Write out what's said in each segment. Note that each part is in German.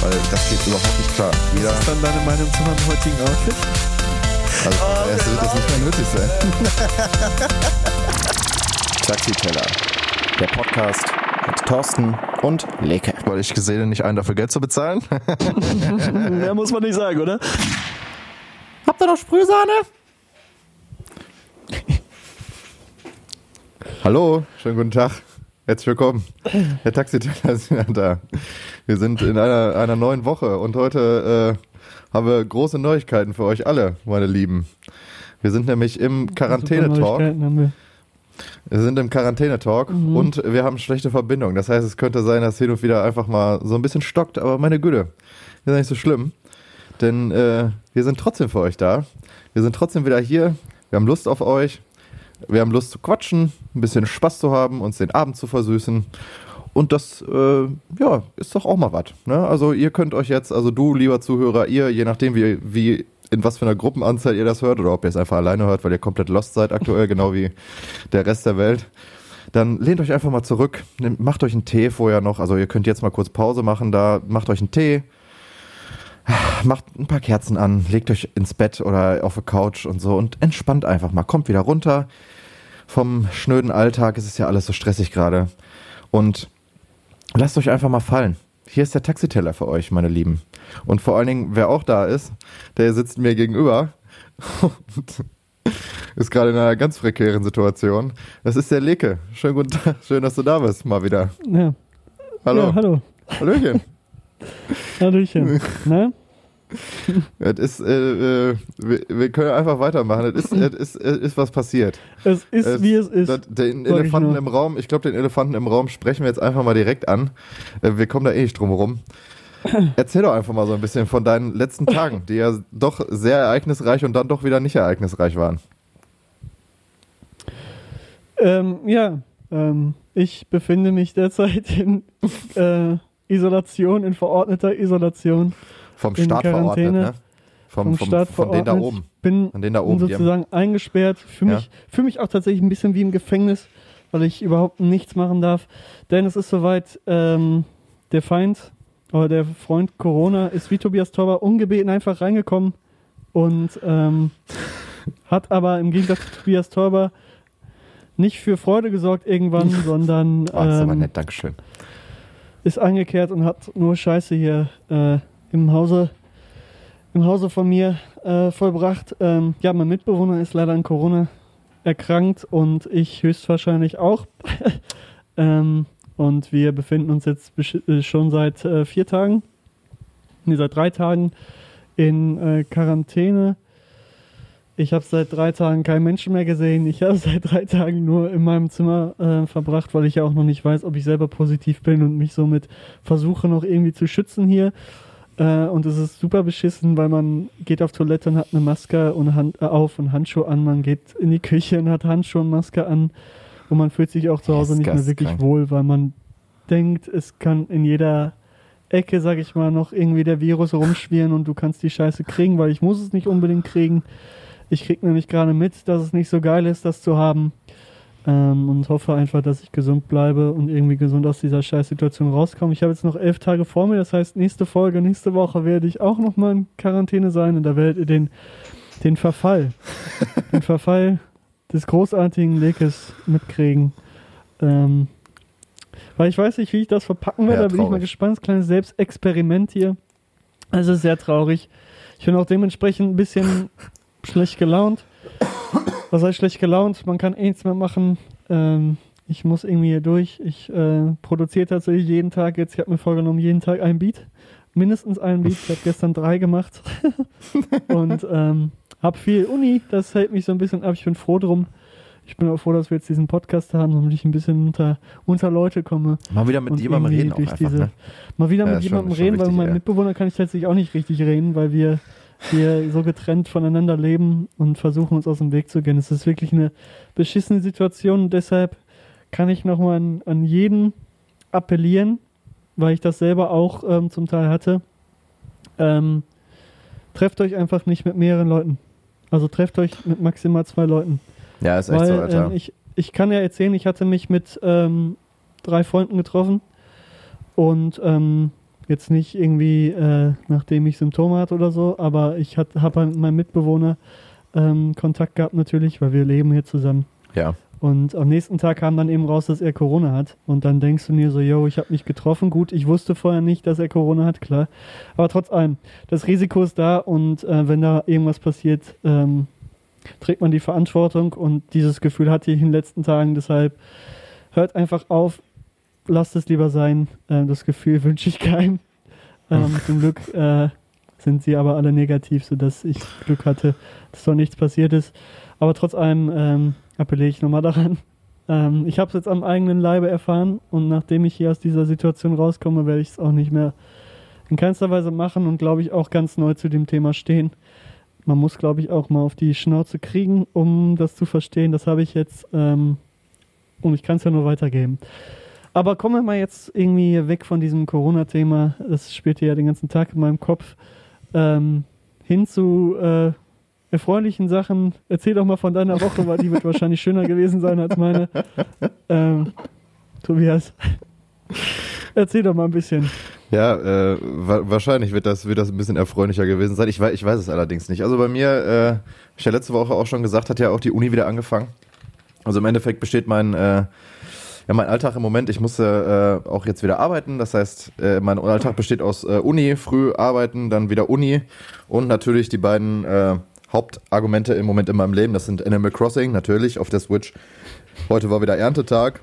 weil das geht überhaupt nicht klar. Jeder Was ist dann deine Meinung zu meinem heutigen Outfit? Also oh, erst wird das nicht mehr nötig sein. Taxiteller, der Podcast mit Thorsten und Leke. Weil ich gesehen nicht einen dafür Geld zu bezahlen. Mehr muss man nicht sagen, oder? Habt ihr noch Sprühsahne? Hallo, schönen guten Tag. Herzlich willkommen. Der Taxiteller ist wieder da. Wir sind in einer, einer neuen Woche und heute äh, haben wir große Neuigkeiten für euch alle, meine Lieben. Wir sind nämlich im Quarantäne-Talk. Wir sind im Quarantäne-Talk mhm. und wir haben schlechte Verbindung. Das heißt, es könnte sein, dass hin und wieder einfach mal so ein bisschen stockt, aber meine Güte, ist nicht so schlimm. Denn äh, wir sind trotzdem für euch da. Wir sind trotzdem wieder hier. Wir haben Lust auf euch. Wir haben Lust zu quatschen, ein bisschen Spaß zu haben, uns den Abend zu versüßen. Und das, äh, ja, ist doch auch mal was. Ne? Also ihr könnt euch jetzt, also du, lieber Zuhörer, ihr, je nachdem, wie, wie in was für einer Gruppenanzahl ihr das hört oder ob ihr es einfach alleine hört, weil ihr komplett lost seid aktuell, genau wie der Rest der Welt. Dann lehnt euch einfach mal zurück, macht euch einen Tee vorher noch. Also ihr könnt jetzt mal kurz Pause machen da, macht euch einen Tee, macht ein paar Kerzen an, legt euch ins Bett oder auf die Couch und so und entspannt einfach mal. Kommt wieder runter vom schnöden Alltag. Es ist ja alles so stressig gerade. Und lasst euch einfach mal fallen. Hier ist der Taxiteller für euch, meine Lieben. Und vor allen Dingen, wer auch da ist, der sitzt mir gegenüber und ist gerade in einer ganz prekären Situation. Das ist der Leke. Schönen guten Tag. Schön, dass du da bist, mal wieder. Ja. Hallo. Ja, hallo. Hallöchen. Hallöchen. Na? es ist, äh, äh, wir, wir, können einfach weitermachen. Es ist, es ist, ist was passiert. Es ist, es, wie es ist. Das, den Elefanten im Raum, ich glaube, den Elefanten im Raum sprechen wir jetzt einfach mal direkt an. Äh, wir kommen da eh nicht drum herum. Erzähl doch einfach mal so ein bisschen von deinen letzten Tagen, die ja doch sehr ereignisreich und dann doch wieder nicht ereignisreich waren. Ähm, ja, ähm, ich befinde mich derzeit in äh, Isolation, in verordneter Isolation. Vom Staat verordnet, ne? Vom, vom, Staat von denen da oben. Bin von denen da oben, sozusagen eingesperrt. Fühle mich, ja. fühl mich auch tatsächlich ein bisschen wie im Gefängnis, weil ich überhaupt nichts machen darf. Denn es ist soweit, ähm, der Feind oder der Freund Corona ist wie Tobias Torber ungebeten einfach reingekommen und ähm, hat aber im Gegensatz zu Tobias Torber nicht für Freude gesorgt irgendwann, sondern oh, das ist aber ähm, nett, Dankeschön. ist eingekehrt und hat nur Scheiße hier äh, im Hause, im Hause von mir äh, vollbracht. Ähm, ja, mein Mitbewohner ist leider an Corona erkrankt und ich höchstwahrscheinlich auch. ähm, und wir befinden uns jetzt äh, schon seit äh, vier Tagen, nee, seit drei Tagen in äh, Quarantäne. Ich habe seit drei Tagen keinen Menschen mehr gesehen. Ich habe seit drei Tagen nur in meinem Zimmer äh, verbracht, weil ich ja auch noch nicht weiß, ob ich selber positiv bin und mich somit versuche noch irgendwie zu schützen hier. Äh, und es ist super beschissen, weil man geht auf Toilette und hat eine Maske und Hand, äh, auf und Handschuhe an. Man geht in die Küche und hat Handschuhe und Maske an. Und man fühlt sich auch zu Hause nicht mehr wirklich wohl, weil man denkt, es kann in jeder Ecke, sag ich mal, noch irgendwie der Virus rumschwirren und du kannst die Scheiße kriegen, weil ich muss es nicht unbedingt kriegen. Ich krieg nämlich gerade mit, dass es nicht so geil ist, das zu haben. Ähm, und hoffe einfach, dass ich gesund bleibe und irgendwie gesund aus dieser Scheißsituation rauskomme. Ich habe jetzt noch elf Tage vor mir, das heißt, nächste Folge, nächste Woche werde ich auch nochmal in Quarantäne sein und da werdet ihr den, den Verfall, den Verfall des großartigen Lekes mitkriegen. Ähm, weil ich weiß nicht, wie ich das verpacken werde, ja, da bin ich mal gespannt. Kleines Selbstexperiment hier. Es ist sehr traurig. Ich bin auch dementsprechend ein bisschen schlecht gelaunt was heißt schlecht gelaunt? Man kann eh nichts mehr machen. Ähm, ich muss irgendwie hier durch. Ich äh, produziere tatsächlich jeden Tag jetzt. Ich habe mir vorgenommen, jeden Tag ein Beat. Mindestens ein Beat. Ich habe gestern drei gemacht. und ähm, habe viel Uni. Das hält mich so ein bisschen ab. Ich bin froh drum. ich bin auch froh, dass wir jetzt diesen Podcast haben, damit ich ein bisschen unter, unter Leute komme. Mal wieder mit jemandem reden auch einfach, diese, ne? Mal wieder Ja, mit jemandem reden, weil mit meinem ja. Mitbewohner kann ich tatsächlich auch nicht richtig reden, weil wir, wir so getrennt voneinander leben und versuchen uns aus dem Weg zu gehen. Es ist wirklich eine beschissene Situation und deshalb kann ich nochmal an, an jeden appellieren, weil ich das selber auch ähm, zum Teil hatte. Ähm, trefft euch einfach nicht mit mehreren Leuten. Also trefft euch mit maximal zwei Leuten. Ja, ist echt Weil so, Alter. ähm, ich, ich kann ja erzählen, ich hatte mich mit ähm, drei Freunden getroffen und ähm, jetzt nicht irgendwie, äh, nachdem ich Symptome hatte oder so, aber ich habe mit meinem Mitbewohner ähm, Kontakt gehabt natürlich, weil wir leben hier zusammen. ja. Und am nächsten Tag kam dann eben raus, dass er Corona hat. Und dann denkst du dir so, yo, ich habe mich getroffen. Gut, ich wusste vorher nicht, dass er Corona hat, klar. Aber trotz allem, das Risiko ist da und äh, wenn da irgendwas passiert, ähm, trägt man die Verantwortung. Und dieses Gefühl hatte ich in den letzten Tagen. Deshalb hört einfach auf, lasst es lieber sein. Äh, das Gefühl wünsche ich keinem. Ähm, zum Glück äh, sind sie aber alle negativ, sodass ich Glück hatte, dass doch nichts passiert ist. Aber trotz allem ähm, appelliere ich nochmal daran. Ähm, ich habe es jetzt am eigenen Leibe erfahren und nachdem ich hier aus dieser Situation rauskomme, werde ich es auch nicht mehr in keinster Weise machen und glaube ich auch ganz neu zu dem Thema stehen. Man muss, glaube ich, auch mal auf die Schnauze kriegen, um das zu verstehen. Das habe ich jetzt ähm, und ich kann es ja nur weitergeben. Aber kommen wir mal jetzt irgendwie weg von diesem Corona-Thema. Das spielt ja den ganzen Tag in meinem Kopf. Ähm, hin zu äh, erfreulichen Sachen. Erzähl doch mal von deiner Woche, weil die wird wahrscheinlich schöner gewesen sein als meine. Ähm, Tobias, erzähl doch mal ein bisschen. Ja, äh, wa wahrscheinlich wird das, wird das ein bisschen erfreulicher gewesen sein. Ich weiß, ich weiß es allerdings nicht. Also bei mir, äh, ich ja letzte Woche auch schon gesagt, hat ja auch die Uni wieder angefangen. Also im Endeffekt besteht mein, äh, ja, mein Alltag im Moment, ich musste äh, auch jetzt wieder arbeiten. Das heißt, äh, mein Alltag besteht aus äh, Uni, früh arbeiten, dann wieder Uni und natürlich die beiden äh, Hauptargumente im Moment in meinem Leben. Das sind Animal Crossing, natürlich, auf der Switch. Heute war wieder Erntetag.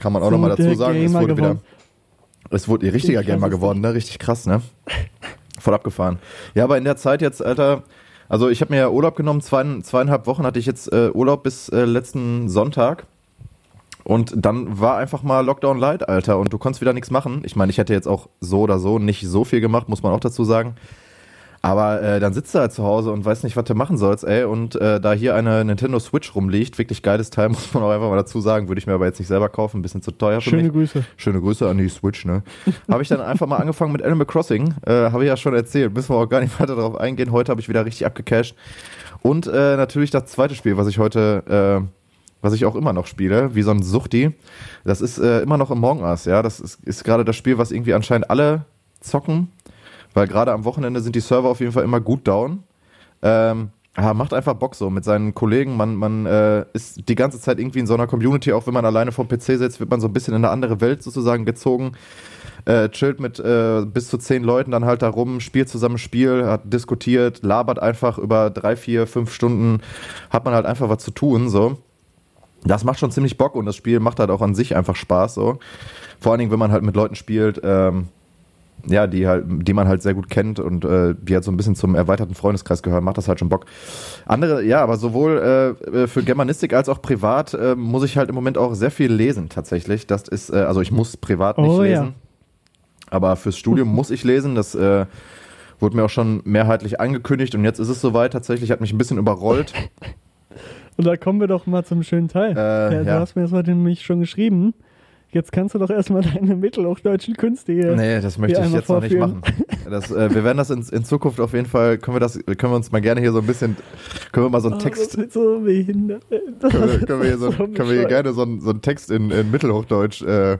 Kann man auch So, nochmal dazu sagen. Es Gamer wurde wieder. geworden. Es wurde ein richtiger Ich Gamer es geworden, ne? Richtig krass, ne? Voll abgefahren. Ja, aber in der Zeit jetzt, Alter, also ich habe mir ja Urlaub genommen, zwei, zweieinhalb Wochen hatte ich jetzt äh, Urlaub bis äh, letzten Sonntag. Und dann war einfach mal Lockdown Light, Alter, und du konntest wieder nichts machen. Ich meine, ich hätte jetzt auch so oder so nicht so viel gemacht, muss man auch dazu sagen. Aber äh, dann sitzt du halt zu Hause und weiß nicht, was du machen sollst, ey. Und äh, da hier eine Nintendo Switch rumliegt, wirklich geiles Teil, muss man auch einfach mal dazu sagen, würde ich mir aber jetzt nicht selber kaufen, ein bisschen zu teuer für mich. Schöne Grüße. Schöne Grüße an die Switch, ne? habe ich dann einfach mal angefangen mit Animal Crossing. Äh, habe ich ja schon erzählt. Müssen wir auch gar nicht weiter darauf eingehen. Heute habe ich wieder richtig abgecasht. Und äh, natürlich das zweite Spiel, was ich heute, äh, was ich auch immer noch spiele, wie so ein Suchti. Das ist äh, immer noch Among Us, ja. Das ist, ist gerade das Spiel, was irgendwie anscheinend alle zocken. Weil gerade am Wochenende sind die Server auf jeden Fall immer gut down. Ähm, ja, macht einfach Bock so mit seinen Kollegen. Man, man äh, ist die ganze Zeit irgendwie in so einer Community, auch wenn man alleine vom PC sitzt, wird man so ein bisschen in eine andere Welt sozusagen gezogen. Äh, chillt mit äh, bis zu zehn Leuten dann halt da rum, spielt zusammen Spiel, hat diskutiert, labert einfach über drei, vier, fünf Stunden, hat man halt einfach was zu tun, so. Das macht schon ziemlich Bock und das Spiel macht halt auch an sich einfach Spaß, so. Vor allen Dingen, wenn man halt mit Leuten spielt, ähm, ja, die halt, die man halt sehr gut kennt und äh, die halt so ein bisschen zum erweiterten Freundeskreis gehören, macht das halt schon Bock. Andere, ja, aber sowohl äh, für Germanistik als auch privat äh, muss ich halt im Moment auch sehr viel lesen tatsächlich. Das ist, äh, also ich muss privat nicht Oh, ja. lesen, aber fürs Studium muss ich lesen. Das äh, wurde mir auch schon mehrheitlich angekündigt und jetzt ist es soweit. Tatsächlich hat mich ein bisschen überrollt. Und da kommen wir doch mal zum schönen Teil. Äh, ja, du ja. hast mir das heute nämlich schon geschrieben. Jetzt kannst du doch erstmal deine mittelhochdeutschen Künste hier. Nee, das möchte ich jetzt noch nicht vorführen. machen. Das, äh, wir werden das in, in Zukunft auf jeden Fall, können wir das, können wir uns mal gerne hier so ein bisschen, können wir mal so einen Oh, Text, Das so behindert. Das können wir, können wir hier, so, so können wir hier gerne so einen, so einen Text in, in Mittelhochdeutsch äh,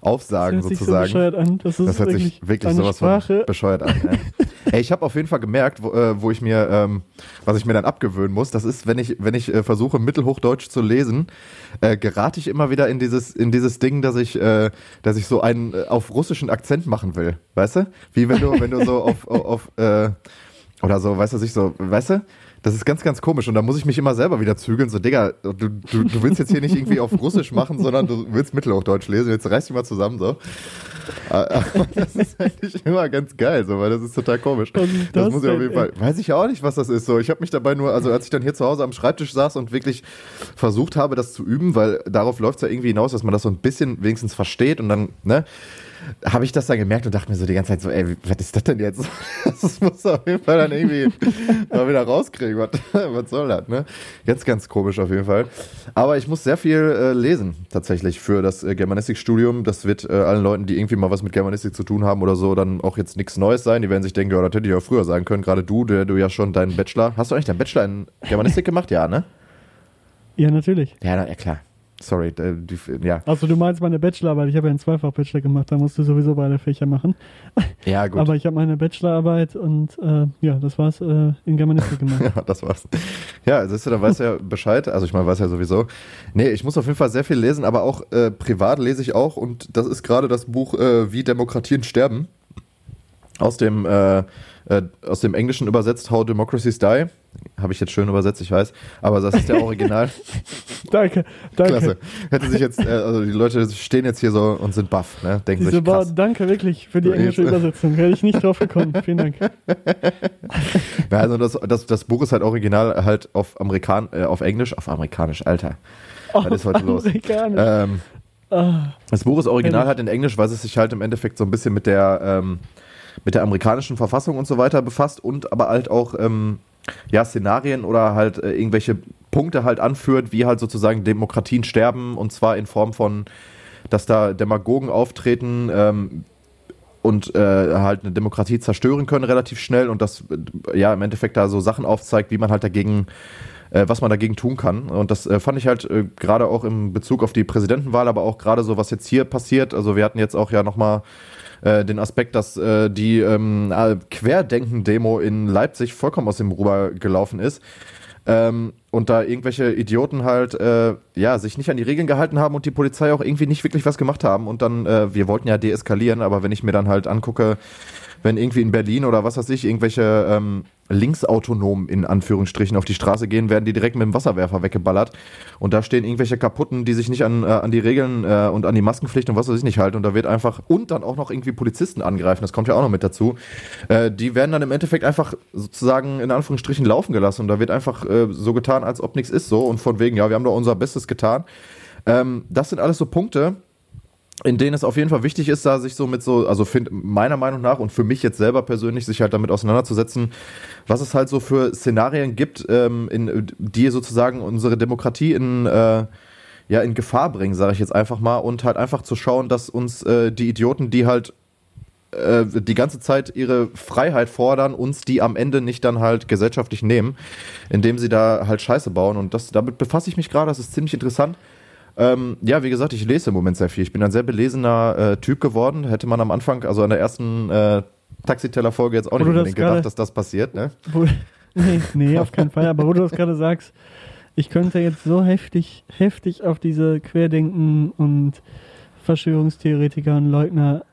aufsagen, das hört sich so sozusagen. bescheuert an. Das ist das hört wirklich, sich wirklich sowas Sprache. von bescheuert an. Ey. ey, ich habe auf jeden Fall gemerkt, wo, äh, wo ich mir, ähm, was ich mir dann abgewöhnen muss, das ist, wenn ich, wenn ich äh, versuche, Mittelhochdeutsch zu lesen, äh, gerate ich immer wieder in dieses, in dieses Ding, dass ich, äh, dass ich so einen äh, auf russischen Akzent machen will. Weißt du? Wie wenn du, wenn du so auf, auf, auf äh, oder so, weißt du, sich so, weißt du? Das ist ganz, ganz komisch und da muss ich mich immer selber wieder zügeln. So, Digga, du, du, du willst jetzt hier nicht irgendwie auf Russisch machen, sondern du willst Mittelhochdeutsch lesen. Jetzt reiß dich mal zusammen, so. Aber das ist eigentlich immer ganz geil, so, weil das ist total komisch. Das, das muss ich auf jeden Fall. Weiß ich ja auch nicht, was das ist. So, ich habe mich dabei nur, also als ich dann hier zu Hause am Schreibtisch saß und wirklich versucht habe, das zu üben, weil darauf läuft es ja irgendwie hinaus, dass man das so ein bisschen wenigstens versteht und dann, ne, habe ich das dann gemerkt und dachte mir so die ganze Zeit so, ey, was ist das denn jetzt? Das muss auf jeden Fall dann irgendwie mal wieder rauskriegen. Was, was soll das, ne? Ganz, ganz komisch auf jeden Fall. Aber ich muss sehr viel äh, lesen, tatsächlich, für das äh, Germanistikstudium. Das wird äh, allen Leuten, die irgendwie mal was mit Germanistik zu tun haben oder so, dann auch jetzt nichts Neues sein. Die werden sich denken, ja, das hätte ich ja früher sagen können. Gerade du, der du ja schon deinen Bachelor. Hast du eigentlich deinen Bachelor in Germanistik gemacht? Ja, ne? Ja, natürlich. Ja, na, ja klar. Sorry, äh, die, ja. Also du meinst meine Bachelorarbeit. Ich habe ja einen Zweifach-Bachelor gemacht. Da musst du sowieso beide Fächer machen. Ja, gut. Aber ich habe meine Bachelorarbeit und äh, ja, das war's äh, in Germanistik gemacht. Ja, das war's. Ja, siehst du, dann weißt du ja Bescheid. Also ich meine, weiß ja sowieso. Nee, ich muss auf jeden Fall sehr viel lesen, aber auch äh, privat lese ich auch und das ist gerade das Buch äh, Wie Demokratien sterben. Aus dem, äh, äh, aus dem Englischen übersetzt How Democracies Die. Habe ich jetzt schön übersetzt, ich weiß. Aber das ist der Original. danke, danke. Klasse. Hätte sich jetzt, äh, also die Leute stehen jetzt hier so und sind baff, ne? Denken Diese sich, krass. danke wirklich für die englische Übersetzung. Wäre ich nicht drauf gekommen. Vielen Dank. Ja, also das, das, das Buch ist halt original halt auf Amerikan, äh, auf Englisch, auf amerikanisch, Alter. Was ist heute los? Ähm, Ah, Das Buch ist original halt in Englisch, weil es sich halt im Endeffekt so ein bisschen mit der, ähm, mit der amerikanischen Verfassung und so weiter befasst und aber halt auch ähm, ja, Szenarien oder halt äh, irgendwelche Punkte halt anführt, wie halt sozusagen Demokratien sterben und zwar in Form von, dass da Demagogen auftreten ähm, und äh, halt eine Demokratie zerstören können relativ schnell und das äh, ja im Endeffekt da so Sachen aufzeigt, wie man halt dagegen äh, was man dagegen tun kann. Und das äh, fand ich halt äh, gerade auch im Bezug auf die Präsidentenwahl, aber auch gerade so, was jetzt hier passiert. Also wir hatten jetzt auch ja nochmal äh, den Aspekt, dass äh, die ähm, äh, Querdenken-Demo in Leipzig vollkommen aus dem Ruder gelaufen ist. Ähm, und da irgendwelche Idioten halt, äh, ja, sich nicht an die Regeln gehalten haben und die Polizei auch irgendwie nicht wirklich was gemacht haben. Und dann, äh, wir wollten ja deeskalieren, aber wenn ich mir dann halt angucke, wenn irgendwie in Berlin oder was weiß ich, irgendwelche ähm, Linksautonomen in Anführungsstrichen auf die Straße gehen, werden die direkt mit dem Wasserwerfer weggeballert. Und da stehen irgendwelche Kaputten, die sich nicht an, äh, an die Regeln äh, und an die Maskenpflicht und was weiß ich nicht halten. Und da wird einfach, und dann auch noch irgendwie Polizisten angreifen, das kommt ja auch noch mit dazu. Äh, die werden dann im Endeffekt einfach sozusagen in Anführungsstrichen laufen gelassen. Und da wird einfach äh, so getan, als ob nichts ist so. Und von wegen, ja, wir haben doch unser Bestes getan. Ähm, das sind alles so Punkte, in denen es auf jeden Fall wichtig ist, da sich so mit so, also find, meiner Meinung nach und für mich jetzt selber persönlich, sich halt damit auseinanderzusetzen, was es halt so für Szenarien gibt, ähm, in, die sozusagen unsere Demokratie in, äh, ja, in Gefahr bringen, sage ich jetzt einfach mal, und halt einfach zu schauen, dass uns äh, die Idioten, die halt äh, die ganze Zeit ihre Freiheit fordern, uns die am Ende nicht dann halt gesellschaftlich nehmen, indem sie da halt Scheiße bauen. Und das, damit befasse ich mich gerade, das ist ziemlich interessant. Ähm, ja, wie gesagt, ich lese im Moment sehr viel. Ich bin ein sehr belesener äh, Typ geworden. Hätte man am Anfang, also an der ersten äh, Taxiteller-Folge jetzt auch Wo nicht du das unbedingt gedacht, dass das passiert, ne? Wo, nee, nee, auf keinen Fall. Aber wo du das gerade sagst, ich könnte jetzt so heftig, heftig auf diese Querdenken und Verschwörungstheoretiker und Leugner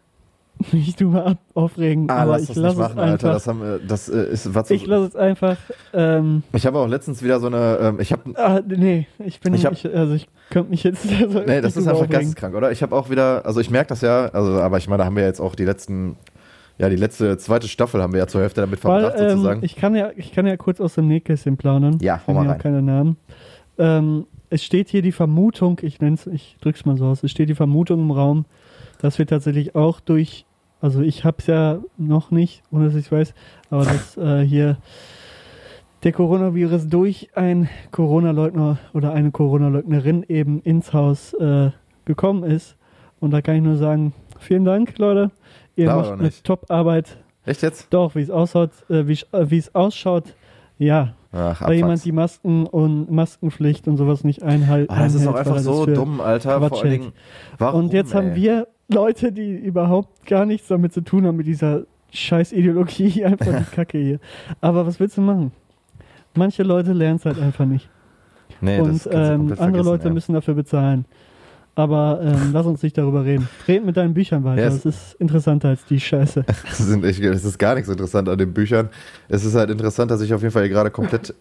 mich drüber ab aufregen. Ah, aber lass ich das lasse nicht es machen, Alter. einfach. Das, haben, wir- das äh, ist was. ich lasse es einfach. Ähm, ich habe auch letztens wieder so eine, ähm, ich habe ah, nee, ich bin, Ich ich hab- also ich könnte mich jetzt. Also Nee, das ist einfach aufregen. geisteskrank, oder? Ich habe auch wieder, also ich merke das ja, also aber ich meine, da haben wir jetzt auch die letzten, ja, die letzte zweite Staffel haben wir ja zur Hälfte damit verbracht, ähm, sozusagen. ich kann ja, ich kann ja kurz aus dem Nähkästchen plaudern. Ja, hau Ich mal rein. keine Namen. Ähm, es steht hier die Vermutung, ich nenn's, ich drück's mal so aus, es steht die Vermutung im Raum, dass wir tatsächlich auch durch, also ich hab's ja noch nicht, ohne dass ich weiß, aber dass äh, hier der Coronavirus durch ein Corona-Leugner oder eine Corona-Leugnerin eben ins Haus äh, gekommen ist. Und da kann ich nur sagen, vielen Dank, Leute. Ihr Glaube macht eine. Top-Arbeit. Echt jetzt? Doch, wie es ausschaut, äh, wie äh, wie es ausschaut, ja. Ach, Weil jemand die Masken und Maskenpflicht und sowas nicht einhält. Ah, das ist einhält, einfach so dumm, Alter. Quatsch Vor allen. Dingen, warum, Und jetzt haben ey? wir Leute, die überhaupt gar nichts damit zu tun haben, mit dieser scheiß Ideologie, einfach die Kacke hier. Aber was willst du machen? Manche Leute lernen es halt einfach nicht. Nee, und ähm, andere Leute ja. müssen dafür bezahlen. Aber ähm, lass uns nicht darüber reden. Red mit deinen Büchern weiter. Ja, das ist interessanter als die Scheiße. Das ist gar nichts interessant an den Büchern. Es ist halt interessant, dass ich auf jeden Fall hier gerade komplett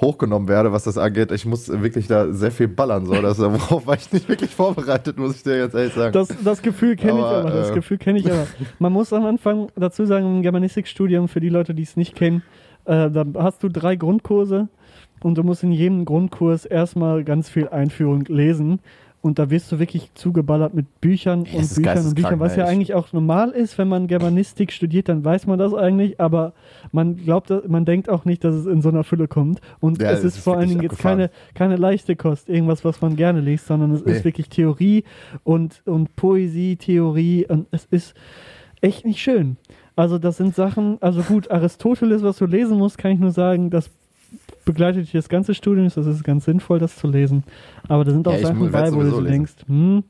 hochgenommen werde, was das angeht. Ich muss wirklich da sehr viel ballern. So. Das, worauf war ich nicht wirklich vorbereitet, muss ich dir jetzt ehrlich sagen. Das, das Gefühl kenne ich Aber, aber. Das äh, Gefühl kenne ich aber. Man muss am Anfang dazu sagen, im Germanistikstudium, für die Leute, die es nicht kennen, äh, da hast du drei Grundkurse und du musst in jedem Grundkurs erstmal ganz viel Einführung lesen. Und da wirst du wirklich zugeballert mit Büchern Ja, und Büchern und Büchern, was ja ne? Ich- eigentlich auch normal ist, wenn man Germanistik studiert, dann weiß man das eigentlich, aber man glaubt, man denkt auch nicht, dass es in so einer Fülle kommt. Und Ja, es ist ist vor allen Dingen jetzt keine, keine leichte Kost, irgendwas, was man gerne liest, sondern es Nee. ist wirklich Theorie und, und Poesie, Theorie und es ist echt nicht schön. Also das sind Sachen, also gut, Aristoteles, was du lesen musst, kann ich nur sagen, das begleitet dich das ganze Studium, das ist ganz sinnvoll, das zu lesen. Aber da sind auch Ja, Sachen mu- bei, werd's wo du denkst, hm,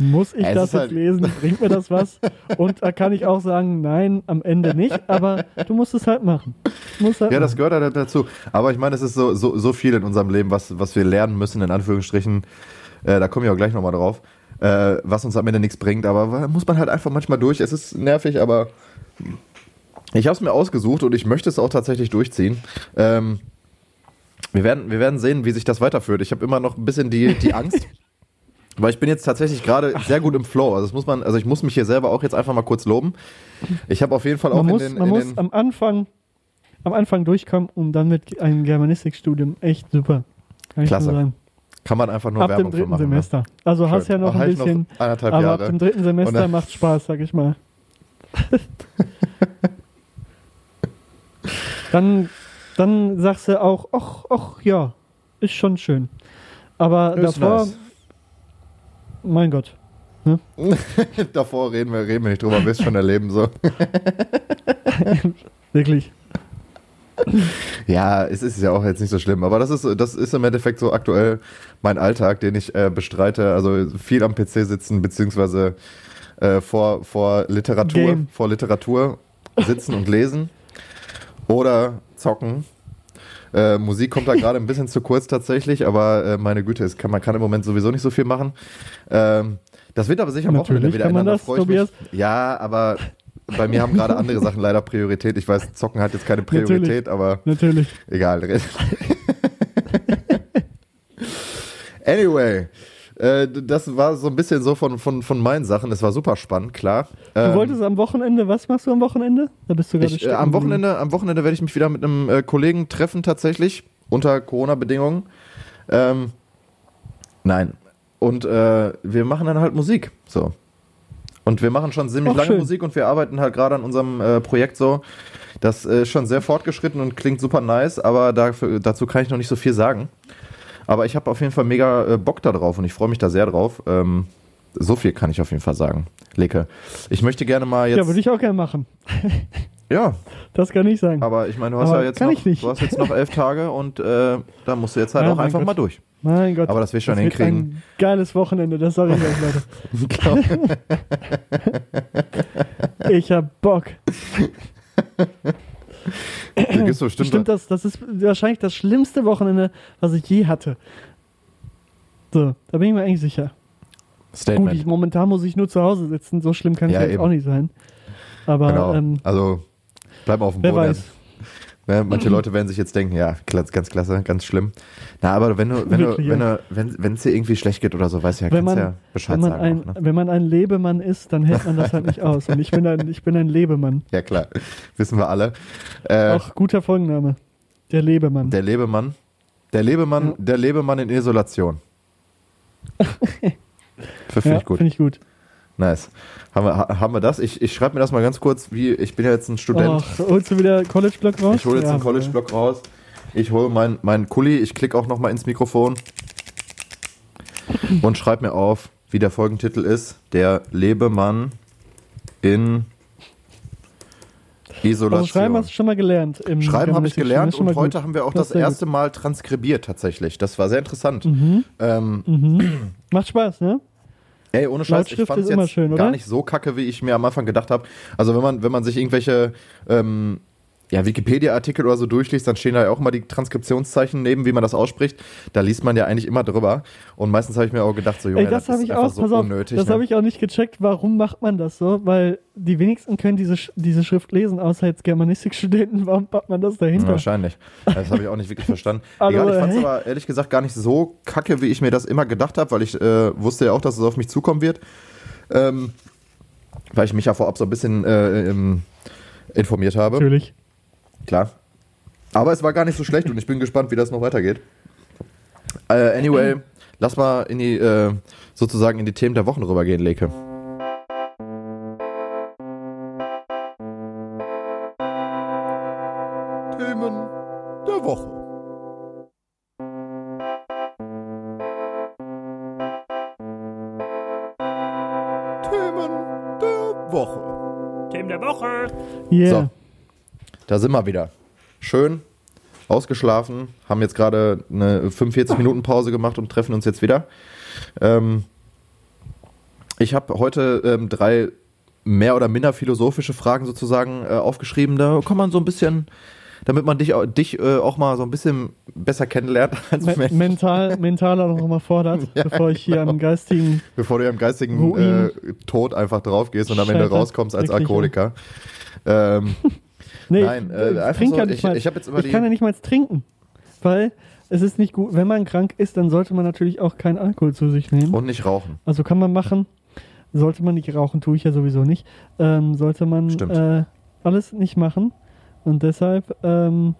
muss ich es das ist jetzt halt- lesen? Bringt mir das was? Und da kann ich auch sagen, nein, am Ende nicht, aber du musst es halt machen. Halt Ja, das machen. gehört halt dazu. Aber ich meine, es ist so, so, so viel in unserem Leben, was, was wir lernen müssen, in Anführungsstrichen. Äh, da komme ich auch gleich nochmal drauf. Äh, was uns am Ende nichts bringt, aber muss man halt einfach manchmal durch. Es ist nervig, aber ich habe es mir ausgesucht und ich möchte es auch tatsächlich durchziehen. Ähm, wir, werden, wir werden sehen, wie sich das weiterführt. Ich habe immer noch ein bisschen die, die Angst. Weil ich bin jetzt tatsächlich gerade sehr gut im Flow. Also das muss man, also ich muss mich hier selber auch jetzt einfach mal kurz loben. Ich habe auf jeden Fall auch Man muss, in den, man in muss den am Anfang am Anfang durchkommen und dann mit einem Germanistikstudium echt super. Kann Klasse. kann man einfach nur Ab dem Werbung für dritten machen. ne? Semester. Also hast ja Schön. noch ein Halt bisschen, Noch anderthalb aber Jahre. ab dem dritten Semester macht Spaß, sag ich mal. dann, dann sagst du auch, ach, ach ja, ist schon schön. Aber Ist davor, nice. mein Gott, Davor reden wir, reden wir nicht drüber, wirst schon erleben so. wirklich. Ja, es ist ja auch jetzt nicht so schlimm, aber das ist, das ist im Endeffekt so aktuell mein Alltag, den ich äh, bestreite. Also viel am PC sitzen, beziehungsweise äh, vor, vor Literatur, Game. vor Literatur sitzen und lesen oder zocken. Äh, Musik kommt da gerade ein bisschen zu kurz tatsächlich, aber äh, meine Güte, es kann, man kann im Moment sowieso nicht so viel machen. Ähm, das wird aber sicher am Wochenende wieder ändern, da freue ich mich. Ja, aber bei mir haben gerade andere Sachen leider Priorität. Ich weiß, Zocken hat jetzt keine Priorität, Natürlich. aber Natürlich. egal. anyway, äh, das war so ein bisschen so von, von, von meinen Sachen. Es war super spannend, klar. Du Ähm, wolltest am Wochenende, was machst du am Wochenende? Da bist du gerade ich, äh, am. Wochenende, am Wochenende werde ich mich wieder mit einem äh, Kollegen treffen, tatsächlich, unter Corona-Bedingungen. Ähm, nein. Und äh, wir machen dann halt Musik. So. Und wir machen schon ziemlich Ach, lange schön. Musik und wir arbeiten halt gerade an unserem äh, Projekt so. Das äh, ist schon sehr fortgeschritten und klingt super nice, aber dafür, dazu kann ich noch nicht so viel sagen. Aber ich habe auf jeden Fall mega äh, Bock da drauf und ich freue mich da sehr drauf. Ähm, so viel kann ich auf jeden Fall sagen. Leke. Ich möchte gerne mal jetzt. Ja, würde ich auch gerne machen. ja, Das kann ich sagen. aber ich meine, du hast Aber ja jetzt noch, du hast jetzt noch elf Tage und äh, da musst du jetzt halt Ja, auch mein einfach Gott. mal durch. Mein Gott. Aber das wir schon wird hinkriegen. Ein geiles Wochenende, das sage ich euch, Leute. Ich hab Bock. Da bestimmt, Stimmt das? Das ist wahrscheinlich das schlimmste Wochenende, was ich je hatte. So, da bin ich mir eigentlich sicher. Statement. Gut, ich, momentan muss ich nur zu Hause sitzen. So schlimm kann es Ja, jetzt eben. auch nicht sein. Aber genau. ähm, also bleib auf dem wer Boden. weiß. Ne, manche Leute werden sich jetzt denken, ja, ganz klasse, ganz schlimm. Na, aber wenn du, wenn du, Wirklich, wenn ja. du, wenn wenn es dir irgendwie schlecht geht oder so, weißt du ja, Wenn kannst man- ja Bescheid Wenn man, sagen. ein, auch, ne? wenn man ein Lebemann ist, dann hält man das halt nicht aus. Und ich bin ein, ich bin ein Lebemann. Ja klar, wissen wir alle. Äh, Auch guter Folgenname. Der Lebemann. der Lebemann, der Lebemann, Ja. der Lebemann in Isolation. Finde ja, ich gut. Finde ich gut. Nice. Haben wir, ha- haben wir das? Ich, ich schreibe mir das mal ganz kurz, wie ich bin ja jetzt ein Student. Ach, holst du wieder College-Block raus? Ich hole jetzt Ja, einen College-Block raus. Ich hole meinen mein Kuli, ich klicke auch nochmal ins Mikrofon und schreibe mir auf, wie der Folgentitel ist. Der Lebemann in Isolation. Also schreiben hast du schon mal gelernt. Im Schreiben habe ich gelernt und heute gut. haben wir auch Das das, erste Mal transkribiert tatsächlich. Das war sehr interessant. Mhm. Ähm, Mhm. Macht Spaß, ne? Ey, ohne Scheiß, ich fand es jetzt schön, gar nicht so kacke, wie ich mir am Anfang gedacht habe. Also wenn man, wenn man sich irgendwelche ähm, ja, Wikipedia-Artikel oder so durchliest, dann stehen da ja auch immer die Transkriptionszeichen neben, wie man das ausspricht. Da liest man ja eigentlich immer drüber. Und meistens habe ich mir auch gedacht, so, Junge, Ey, das, das ist einfach auch, so auf, unnötig. das ne? habe ich auch nicht gecheckt, warum macht man das so? Weil die wenigsten können diese, diese Schrift lesen, außer jetzt Germanistikstudenten. Warum packt man das Ja, dahinter? wahrscheinlich. Das habe ich auch nicht wirklich verstanden. Hallo, Egal, ich fand es aber ehrlich gesagt gar nicht so kacke, wie ich mir das immer gedacht habe, weil ich äh, wusste ja auch, dass es auf mich zukommen wird. Ähm, weil ich mich ja vorab so ein bisschen äh, ähm, informiert habe. Natürlich. Klar. Aber es war gar nicht so schlecht und ich bin gespannt, wie das noch weitergeht. Äh, anyway, lass mal in die, äh, sozusagen in die Themen der Wochen rübergehen, Leke. Themen der Woche. Themen der Woche. Themen der Woche. Yeah. So. Da sind wir wieder. Schön ausgeschlafen, haben jetzt gerade eine 45 Minuten Pause gemacht und treffen uns jetzt wieder. Ähm, ich habe heute ähm, drei mehr oder minder philosophische Fragen sozusagen äh, aufgeschrieben. Da kann man so ein bisschen, damit man dich, dich äh, auch mal so ein bisschen besser kennenlernt als Me mental, mental auch noch mal fordert, Ja, bevor ich hier genau. am geistigen. bevor du am geistigen äh, Tod einfach drauf gehst und am Ende rauskommst als. Alkoholiker. Ähm, Nee, Nein, äh, ich, einfach trink so, ja nicht ich- ich ich die- kann ja nicht mal trinken, weil es ist nicht gut. Wenn man krank ist, dann sollte man natürlich auch keinen Alkohol zu sich nehmen. und nicht rauchen. Also kann man machen, sollte man nicht rauchen, tue ich ja sowieso nicht. Ähm, sollte man äh, alles nicht machen und deshalb ähm,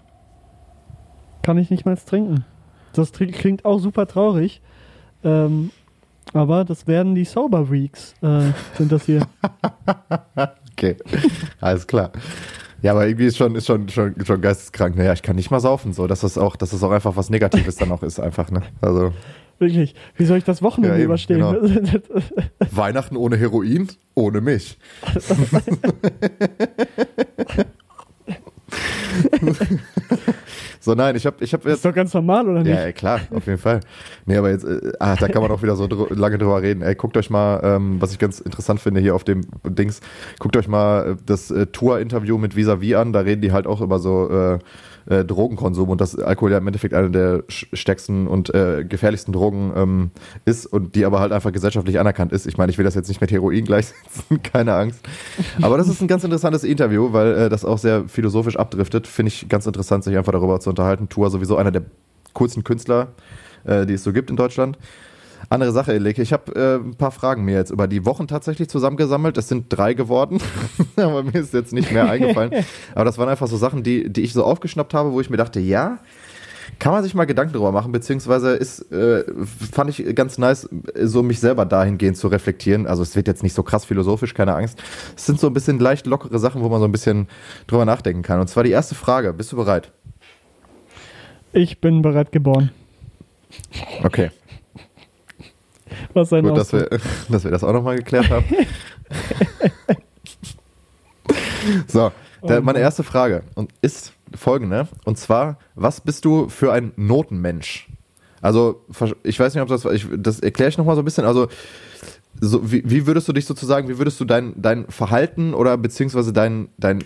kann ich nicht mal trinken. Das klingt auch super traurig, ähm, aber das werden die Sober Weeks, äh, sind das hier. Okay, alles klar. Ja, aber irgendwie ist schon, ist schon, schon, schon geisteskrank. Naja, ich kann nicht mal saufen, so, dass das auch, dass das auch einfach was Negatives dann auch ist, einfach, ne? Also, Wirklich. Wie soll ich das Wochenende Ja, eben, überstehen? genau. Weihnachten ohne Heroin, ohne mich. so, nein, ich habe ich hab jetzt ist doch ganz normal, oder nicht? Ja, ja, klar, auf jeden Fall. Nee, aber jetzt, äh, ah, da kann man auch wieder so dr lange drüber reden. Ey, guckt euch mal, ähm, was ich ganz interessant finde hier auf dem Dings, guckt euch mal äh, das äh, Tour-Interview mit Visavi an, da reden die halt auch über so äh, äh, Drogenkonsum und dass Alkohol ja im Endeffekt eine der stärksten und äh, gefährlichsten Drogen ähm, ist und die aber halt einfach gesellschaftlich anerkannt ist. Ich meine, ich will das jetzt nicht mit Heroin gleichsetzen, keine Angst. Aber das ist ein ganz interessantes Interview, weil äh, das auch sehr philosophisch abdriftet. Finde ich ganz interessant, sich einfach darüber zu unterhalten. Tour sowieso einer der coolsten Künstler, äh, die es so gibt in Deutschland. Andere Sache, Eleke. Ich habe äh, ein paar Fragen mir jetzt über die Wochen tatsächlich zusammengesammelt. Es sind drei geworden, aber mir ist jetzt nicht mehr eingefallen. Aber das waren einfach so Sachen, die, die ich so aufgeschnappt habe, wo ich mir dachte, ja, kann man sich mal Gedanken drüber machen, beziehungsweise ist, äh, fand ich ganz nice, so mich selber dahingehend zu reflektieren. Also es wird jetzt nicht so krass philosophisch, keine Angst. Es sind so ein bisschen leicht lockere Sachen, wo man so ein bisschen drüber nachdenken kann. Und zwar die erste Frage. Bist du bereit? Ich bin bereit geboren. Okay. Was ein Gut, dass wir, dass wir das auch nochmal geklärt haben. so, der, Oh meine erste Frage und ist folgende. Und zwar, was bist du für ein Notenmensch? Also, ich weiß nicht, ob das, ich, das erkläre ich nochmal so ein bisschen. Also, so, wie, wie würdest du dich sozusagen, wie würdest du dein, dein Verhalten oder beziehungsweise dein, dein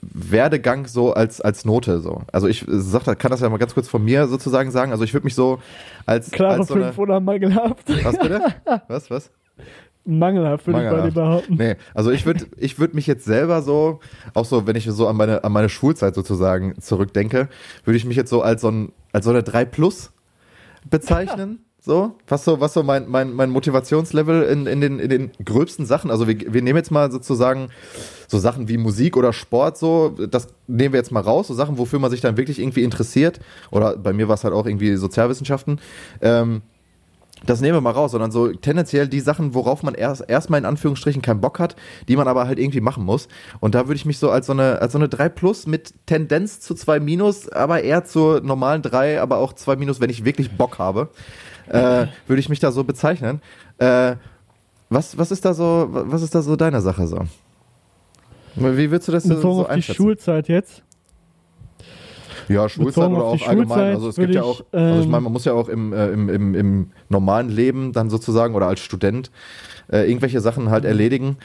Werdegang so als, als Note so? Also, ich sag, kann das ja mal ganz kurz von mir sozusagen sagen. Also, ich würde mich so als, Klare als so eine, 5 oder mangelhaft? was bitte? Was, was? Mangelhaft, würde ich bei dir behaupten. Nee, also ich würde ich würd mich jetzt selber so, auch so, wenn ich so an meine, an meine Schulzeit sozusagen zurückdenke, würde ich mich jetzt so als so, ein, als so eine 3 Plus bezeichnen. So, was so, was so mein, mein, mein Motivationslevel in, in, den, in den gröbsten Sachen, also wir, wir nehmen jetzt mal sozusagen so Sachen wie Musik oder Sport, so, das nehmen wir jetzt mal raus, so Sachen, wofür man sich dann wirklich irgendwie interessiert, oder bei mir war es halt auch irgendwie Sozialwissenschaften, ähm, das nehmen wir mal raus, sondern so tendenziell die Sachen, worauf man erst erstmal in Anführungsstrichen keinen Bock hat, die man aber halt irgendwie machen muss. Und da würde ich mich so als so eine, als so eine 3 plus mit Tendenz zu 2 minus, aber eher zur normalen 3, aber auch 2 minus, wenn ich wirklich Bock habe, äh, würde ich mich da so bezeichnen. Äh, was, was ist da so, was ist da so deine Sache so? Wie würdest du das so, so auf die einschätzen? Schulzeit jetzt. Ja, Schulzeit oder auch allgemein. Schulzeit Also es gibt ja würde auch, ich, also ich ähm, meine, man muss ja auch im, äh, im, im, im normalen Leben dann sozusagen oder als Student äh, irgendwelche Sachen halt erledigen.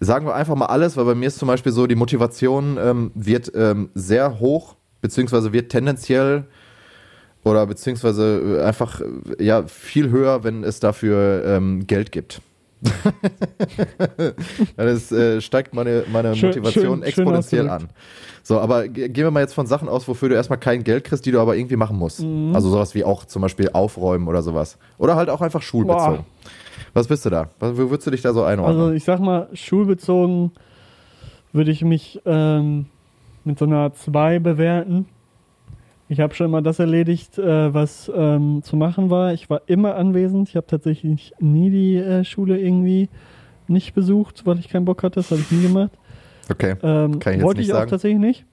sagen wir einfach mal alles, weil bei mir ist zum Beispiel so, die Motivation ähm, wird ähm, sehr hoch, beziehungsweise wird tendenziell oder beziehungsweise äh, einfach äh, ja viel höher, wenn es dafür ähm, Geld gibt. das äh, steigt meine, meine Schön- Motivation schön- schön exponentiell ausgedrückt. an. So, aber ge- gehen wir mal jetzt von Sachen aus, wofür du erstmal kein Geld kriegst, die du aber irgendwie machen musst. Mhm. Also sowas wie auch zum Beispiel aufräumen oder sowas. Oder halt auch einfach schulbezogen. Boah. Was bist du da? Wo würdest du dich da so einordnen? Also ich sag mal, schulbezogen würde ich mich ähm, mit so einer 2 bewerten. Ich habe schon mal das erledigt, äh, was ähm, zu machen war. Ich war immer anwesend. Ich habe tatsächlich nie die äh, Schule irgendwie nicht besucht, weil ich keinen Bock hatte. Das habe ich nie gemacht. Okay. Ähm, Kann ich jetzt wollte nicht ich auch sagen. tatsächlich nicht.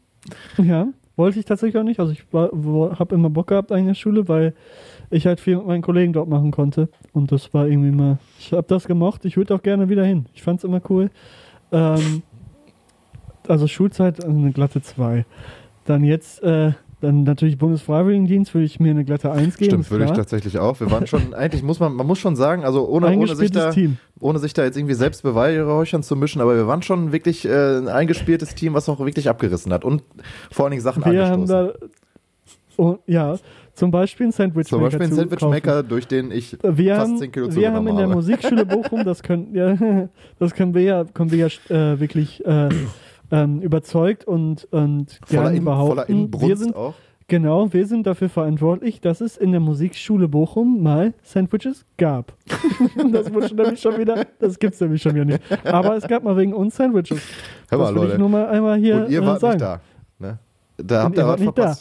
Ja, wollte ich tatsächlich auch nicht. Also ich habe immer Bock gehabt an der Schule, weil ich halt viel mit meinen Kollegen dort machen konnte. Und das war irgendwie mal, ich habe das gemocht. Ich würde auch gerne wieder hin. Ich fand es immer cool. Ähm, also Schulzeit, also eine glatte 2. Dann jetzt, äh, dann natürlich Bundesfreiwilligendienst, würde ich mir eine glatte 1 geben. Stimmt, würde ich tatsächlich auch. Wir waren schon, eigentlich muss man, man muss schon sagen, also ohne, ohne, sich da, Team. ohne sich da jetzt irgendwie selbst beweihräuchern zu mischen, aber wir waren schon wirklich äh, ein eingespieltes Team, was auch wirklich abgerissen hat und vor allen Dingen Sachen Wir haben angestoßen. da, oh, ja, zum Beispiel ein Sandwich Zum Beispiel ein zu kaufen. Sandwichmaker, durch den ich Wir fast haben, 10 Kilo wir haben in der. Musikschule Bochum, das können, ja, das können wir ja, können wir ja äh, wirklich äh, ähm, überzeugt und, und voller, gerne in, voller. Inbrunst Wir sind, auch. genau, wir sind dafür verantwortlich, dass es in der Musikschule Bochum mal Sandwiches gab. das wurde schon nämlich schon wieder, das gibt's nämlich schon wieder nicht. Aber es gab mal wegen uns Sandwiches. Hör mal, das will ich Leute. nur mal einmal hier Und ihr äh, wart sagen. nicht da. Ne? Da habt ihr was nicht da.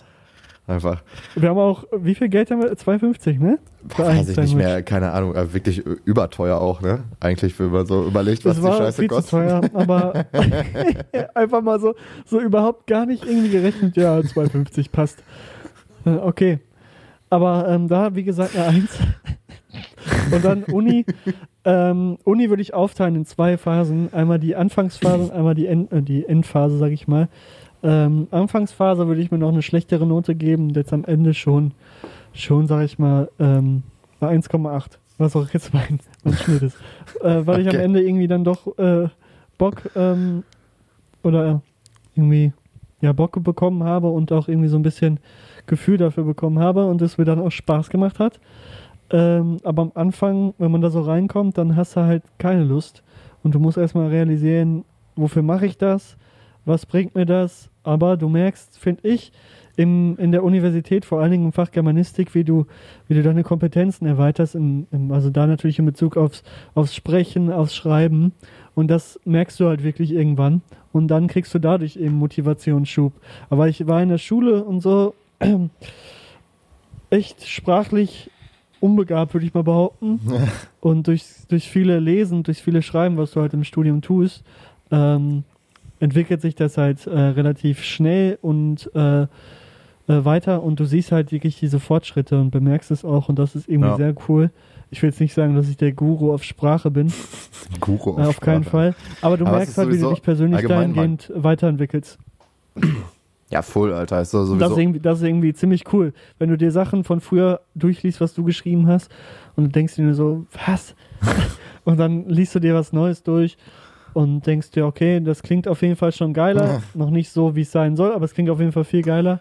Einfach. Wir haben auch, wie viel Geld haben wir? 2,50, ne? Ein Weiß ich nicht mehr, keine Ahnung, wirklich überteuer auch, ne? Eigentlich, wenn man so überlegt, was Das die war Scheiße viel zu kostet. teuer, aber einfach mal so, so überhaupt gar nicht irgendwie gerechnet. Ja, 2,50 passt. Äh, Okay. Aber ähm, da, wie gesagt, eine 1. Und dann Uni. Ähm, Uni würde ich aufteilen in zwei Phasen. Einmal die Anfangsphase und einmal die, End, äh, die Endphase, sag ich mal. Ähm, Anfangsphase würde ich mir noch eine schlechtere Note geben. Jetzt am Ende schon, schon sag ich mal, ähm, eine 1,8. Was auch jetzt mein, mein Schnitt ist. Äh, weil ich am Okay. Ende irgendwie dann doch äh, Bock ähm, oder irgendwie ja Bock bekommen habe und auch irgendwie so ein bisschen Gefühl dafür bekommen habe und es mir dann auch Spaß gemacht hat. Ähm, aber am Anfang, wenn man da so reinkommt, dann hast du halt keine Lust und du musst erstmal realisieren, wofür mache ich das, was bringt mir das. Aber du merkst, finde ich, im, in der Universität, vor allen Dingen im Fach Germanistik, wie du, wie du deine Kompetenzen erweiterst, im, im, also da natürlich in Bezug aufs, aufs Sprechen, aufs Schreiben. Und das merkst du halt wirklich irgendwann. Und dann kriegst du dadurch eben Motivationsschub. Aber ich war in der Schule und so echt sprachlich unbegabt, würde ich mal behaupten. und durch, durch viele Lesen, durch viele Schreiben, was du halt im Studium tust, ähm, entwickelt sich das halt äh, relativ schnell und äh, äh, weiter und du siehst halt wirklich diese Fortschritte und bemerkst es auch und das ist irgendwie Ja. sehr cool. Ich will jetzt nicht sagen, dass ich der Guru auf Sprache bin, Guru äh, auf keinen. Fall, aber du Aber merkst halt, wie du dich persönlich dahingehend weiterentwickelst. Ja, voll, Alter. Ist doch Das ist, irgendwie, das ist irgendwie ziemlich cool, wenn du dir Sachen von früher durchliest, was du geschrieben hast und du denkst dir nur so, was? und dann liest du dir was Neues durch und denkst dir, okay, das klingt auf jeden Fall schon geiler, noch nicht so, wie es sein soll, aber es klingt auf jeden Fall viel geiler.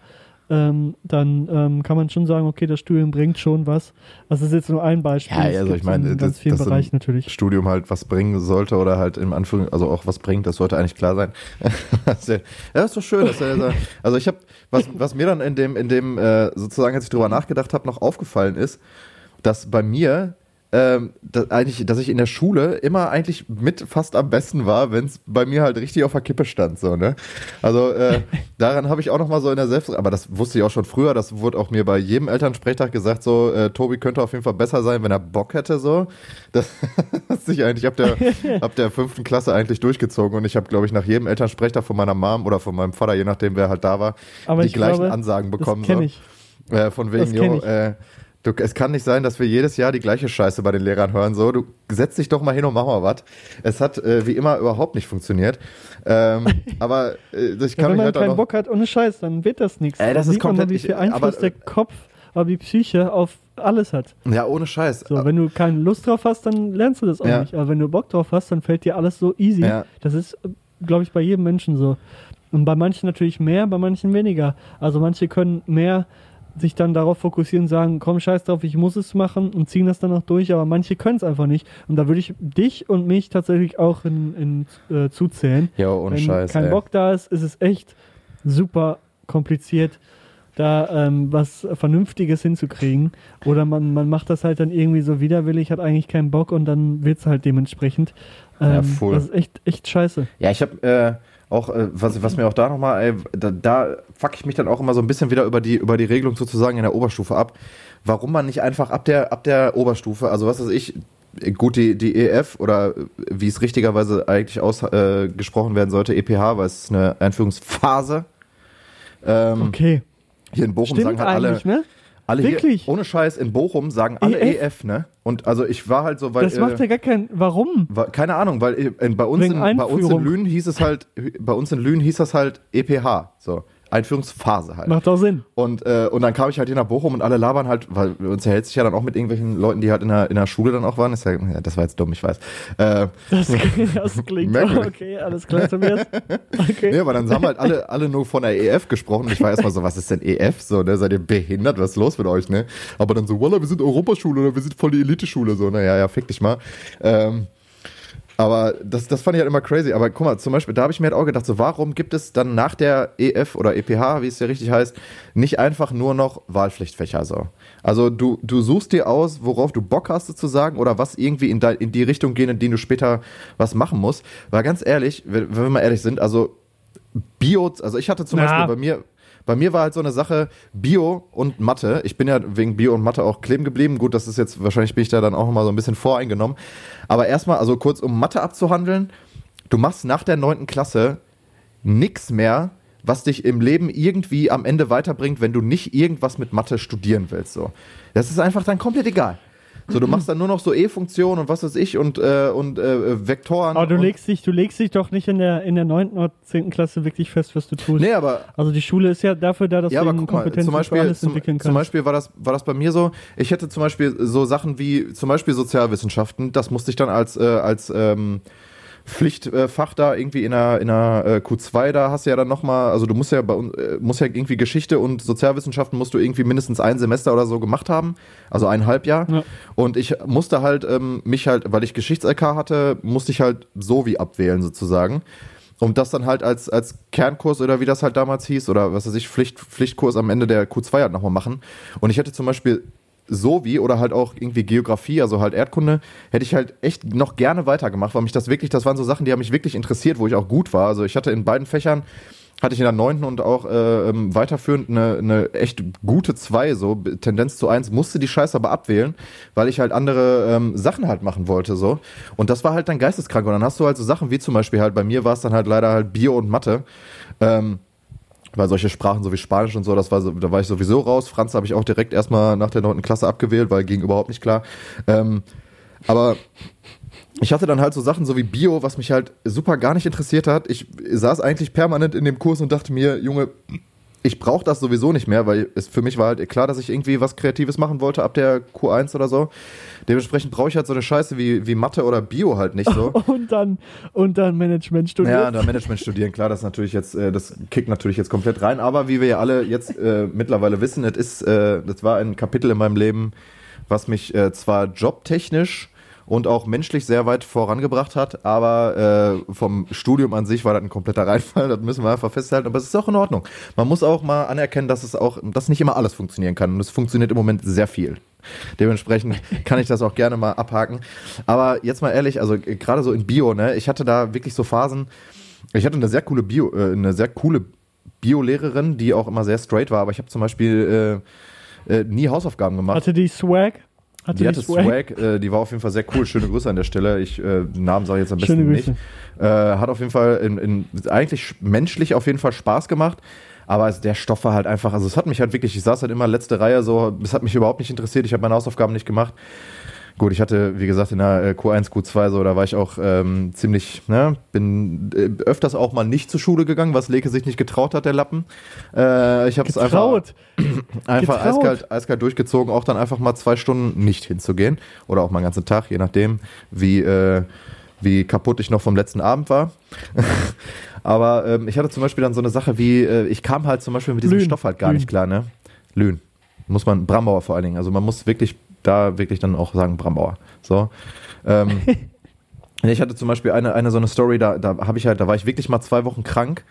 Ähm, dann ähm, kann man schon sagen, okay, das Studium bringt schon was. Das ist jetzt nur ein Beispiel. Ja, also ich meine, in ganz das- vielen Bereichen natürlich. Studium halt was bringen sollte oder halt im Anführung, also auch was bringt, das sollte eigentlich klar sein. Das ist ja, das ist doch schön. Dass er, also ich habe, was, was mir dann in dem, in dem äh, sozusagen, als ich drüber nachgedacht habe, noch aufgefallen ist, dass bei mir ähm, dass, eigentlich, dass ich in der Schule immer eigentlich mit fast am besten war, wenn es bei mir halt richtig auf der Kippe stand, so ne. Also äh, daran habe ich auch noch mal so in der Selbst, aber das wusste ich auch schon früher. Das wurde auch mir bei jedem Elternsprechtag gesagt, so äh, Tobi könnte auf jeden Fall besser sein, wenn er Bock hätte, so. Das hat sich eigentlich ab der ab der fünften Klasse eigentlich durchgezogen und ich habe, glaube ich, nach jedem Elternsprechtag von meiner Mom oder von meinem Vater, je nachdem wer halt da war, Aber die ich gleichen glaube, Ansagen bekommen. das kenne so. ich. Äh, von wegen, jo, äh, du, es kann nicht sein, dass wir jedes Jahr die gleiche Scheiße bei den Lehrern hören. So, du setz dich doch mal hin und mach mal was. Es hat äh, wie immer überhaupt nicht funktioniert. Ähm, aber äh, ich Ja, kann wenn mich man halt keinen noch, Bock hat, ohne Scheiß, dann wird das nichts. Ey, das Da ist sieht man mal, komplett- wie viel Einfluss aber- der Kopf aber die Psyche auf alles hat. Ja, ohne Scheiß. So, wenn du keine Lust drauf hast, dann lernst du das auch Ja. nicht. Aber wenn du Bock drauf hast, dann fällt dir alles so easy. Ja. Das ist, glaube ich, bei jedem Menschen so. Und bei manchen natürlich mehr, bei manchen weniger. Also manche können mehr sich dann darauf fokussieren und sagen, komm, scheiß drauf, ich muss es machen und ziehen das dann auch durch, aber manche können es einfach nicht. Und da würde ich dich und mich tatsächlich auch in, in äh, zuzählen. Ja, ohne Wenn Scheiß. kein ey. Bock da ist, ist es echt super kompliziert, da ähm, was Vernünftiges hinzukriegen. Oder man, man macht das halt dann irgendwie so widerwillig, hat eigentlich keinen Bock und dann wird es halt dementsprechend. Ja, Ähm, voll. Das ist echt, echt scheiße. Ja, ich habe äh, auch, äh, was, was mir auch da nochmal, ey, da, da fuck ich mich dann auch immer so ein bisschen wieder über die, über die Regelung sozusagen in der Oberstufe ab. Warum man nicht einfach ab der, ab der Oberstufe, also was weiß ich, gut, die, die EF oder wie es richtigerweise eigentlich ausgesprochen äh, werden sollte, EPH, weil es ist eine Einführungsphase. Ähm, Okay. Hier in Bochum Stimmt sagen halt alle, ne? Alle Wirklich? Hier, ohne Scheiß, in Bochum sagen alle EF? EF, ne? Und also ich war halt so, weil. Das macht äh, ja gar keinen. Warum? Wa- Keine Ahnung, weil äh, in, bei, uns Wegen in, bei uns in. Lünen hieß es halt, bei uns in Lünen hieß das halt EPH, so Einführungsphase halt. Macht auch Sinn. Und, äh, und dann kam ich halt hier nach Bochum und alle labern halt, weil uns erhält sich ja dann auch mit irgendwelchen Leuten, die halt in der, in der Schule dann auch waren. Ist ja, ja, das war jetzt dumm, ich weiß. Äh, Das, das klingt okay, alles klar, Tobias. Okay. nee, aber dann haben halt alle, alle nur von der EF gesprochen. Und ich war erstmal so, was ist denn EF? So, ne, seid ihr behindert? Was ist los mit euch, ne? Aber dann so, Walla, wir sind Europaschule oder wir sind voll die Elite-Schule. So, naja, ja, fick dich mal. Ähm, aber das, das fand ich halt immer crazy. Aber guck mal, zum Beispiel, da habe ich mir halt auch gedacht, so, warum gibt es dann nach der EF oder EPH, wie es ja richtig heißt, nicht einfach nur noch Wahlpflichtfächer so? Also du, du suchst dir aus, worauf du Bock hast sozusagen oder was irgendwie in, dein, in die Richtung gehen, in die du später was machen musst. Weil ganz ehrlich, wenn, wenn wir mal ehrlich sind, also Bio, also ich hatte zum Na. Beispiel bei mir, bei mir war halt so eine Sache Bio und Mathe. Ich bin ja wegen Bio und Mathe auch kleben geblieben. Gut, das ist jetzt, wahrscheinlich bin ich da dann auch mal so ein bisschen voreingenommen. Aber erstmal, also kurz um Mathe abzuhandeln, du machst nach der neunten Klasse nix mehr, was dich im Leben irgendwie am Ende weiterbringt, wenn du nicht irgendwas mit Mathe studieren willst. So. Das ist einfach dann komplett egal. So, du machst dann nur noch so E-Funktionen und was weiß ich und, äh, und äh, Vektoren. Aber du legst dich, du legst dich doch nicht in der in der 9. oder 10. Klasse wirklich fest, was du tust. Nee, aber Also die Schule ist ja dafür da, dass ja, du aber guck mal, Kompetenzen zum Beispiel, alles zum, entwickeln zum kannst. Beispiel war das, war das bei mir so, ich hätte zum Beispiel so Sachen wie, zum Beispiel Sozialwissenschaften, das musste ich dann als, äh, als ähm, Pflichtfach da irgendwie in der, in der äh, Q2, da hast du ja dann nochmal, also du musst ja bei uns, äh, musst ja irgendwie Geschichte und Sozialwissenschaften musst du irgendwie mindestens ein Semester oder so gemacht haben, also ein Halbjahr. Ja. Und ich musste halt ähm, mich halt, weil ich Geschichts-LK hatte, musste ich halt so wie abwählen sozusagen. Und das dann halt als, als Kernkurs oder wie das halt damals hieß, oder was weiß ich, Pflicht, Pflichtkurs am Ende der Q2 halt nochmal machen. Und ich hätte zum Beispiel so wie oder halt auch irgendwie Geografie, also halt Erdkunde, hätte ich halt echt noch gerne weitergemacht, weil mich das wirklich, das waren so Sachen, die haben mich wirklich interessiert, wo ich auch gut war. Also ich hatte in beiden Fächern, hatte ich in der neunten und auch äh, ähm, weiterführend eine, eine echt gute zwei, so Tendenz zu eins, musste die Scheiße aber abwählen, weil ich halt andere ähm, Sachen halt machen wollte, so. Und das war halt dann geisteskrank. Und dann hast du halt so Sachen wie zum Beispiel halt, bei mir war es dann halt leider halt Bio und Mathe. Ähm, weil solche Sprachen so wie Spanisch und so, das war so, da war ich sowieso raus. Franz habe ich auch direkt erstmal nach der neunten Klasse abgewählt, weil ging überhaupt nicht klar. Ähm, aber ich hatte dann halt so Sachen so wie Bio, was mich halt super gar nicht interessiert hat. Ich saß eigentlich permanent in dem Kurs und dachte mir, Junge, ich brauche das sowieso nicht mehr, weil es für mich war halt klar, dass ich irgendwie was Kreatives machen wollte ab der Q1 oder so. Dementsprechend brauche ich halt so eine Scheiße wie, wie Mathe oder Bio halt nicht so. und dann und dann Management Ja, studiert. da Management studieren, klar, das ist natürlich jetzt, äh, das kickt natürlich jetzt komplett rein, aber wie wir ja alle jetzt äh, mittlerweile wissen, es ist, äh, das war ein Kapitel in meinem Leben, was mich äh, zwar jobtechnisch und auch menschlich sehr weit vorangebracht hat, aber äh, vom Studium an sich war das ein kompletter Reinfall, das müssen wir einfach festhalten, aber es ist auch in Ordnung. Man muss auch mal anerkennen, dass es auch, dass nicht immer alles funktionieren kann und es funktioniert im Moment sehr viel. Dementsprechend kann ich das auch gerne mal abhaken. Aber jetzt mal ehrlich, also äh, gerade so in Bio, ne, ich hatte da wirklich so Phasen, ich hatte eine sehr coole Bio, äh, eine sehr coole Bio-Lehrerin, die auch immer sehr straight war, aber ich habe zum Beispiel äh, äh, nie Hausaufgaben gemacht. Hatte die Swag? Hatte die hatte Swag, äh, die war auf jeden Fall sehr cool. Schöne Grüße an der Stelle. Ich äh, Namen sage ich jetzt am besten nicht. Äh, hat auf jeden Fall in, in, eigentlich menschlich auf jeden Fall Spaß gemacht. Aber der Stoff war halt einfach, also es hat mich halt wirklich, ich saß halt immer letzte Reihe so, es hat mich überhaupt nicht interessiert, ich habe meine Hausaufgaben nicht gemacht. Gut, ich hatte, wie gesagt, in der äh, Q1, Q2 so, da war ich auch ähm, ziemlich, ne, bin äh, öfters auch mal nicht zur Schule gegangen, was Leke sich nicht getraut hat, der Lappen. Äh, ich habe es einfach, einfach Getraut. eiskalt, eiskalt durchgezogen, auch dann einfach mal zwei Stunden nicht hinzugehen oder auch mal einen ganzen Tag, je nachdem, wie, äh, wie kaputt ich noch vom letzten Abend war. Aber ähm, ich hatte zum Beispiel dann so eine Sache wie, äh, ich kam halt zum Beispiel mit diesem Lühn. Stoff halt gar Lühn. nicht klar, ne? Lühn. Muss man, Brambauer vor allen Dingen. Also man muss wirklich da wirklich dann auch sagen Brambauer. So. Ähm, ich hatte zum Beispiel eine, eine so eine Story, da, da habe ich halt, da war ich wirklich mal zwei Wochen krank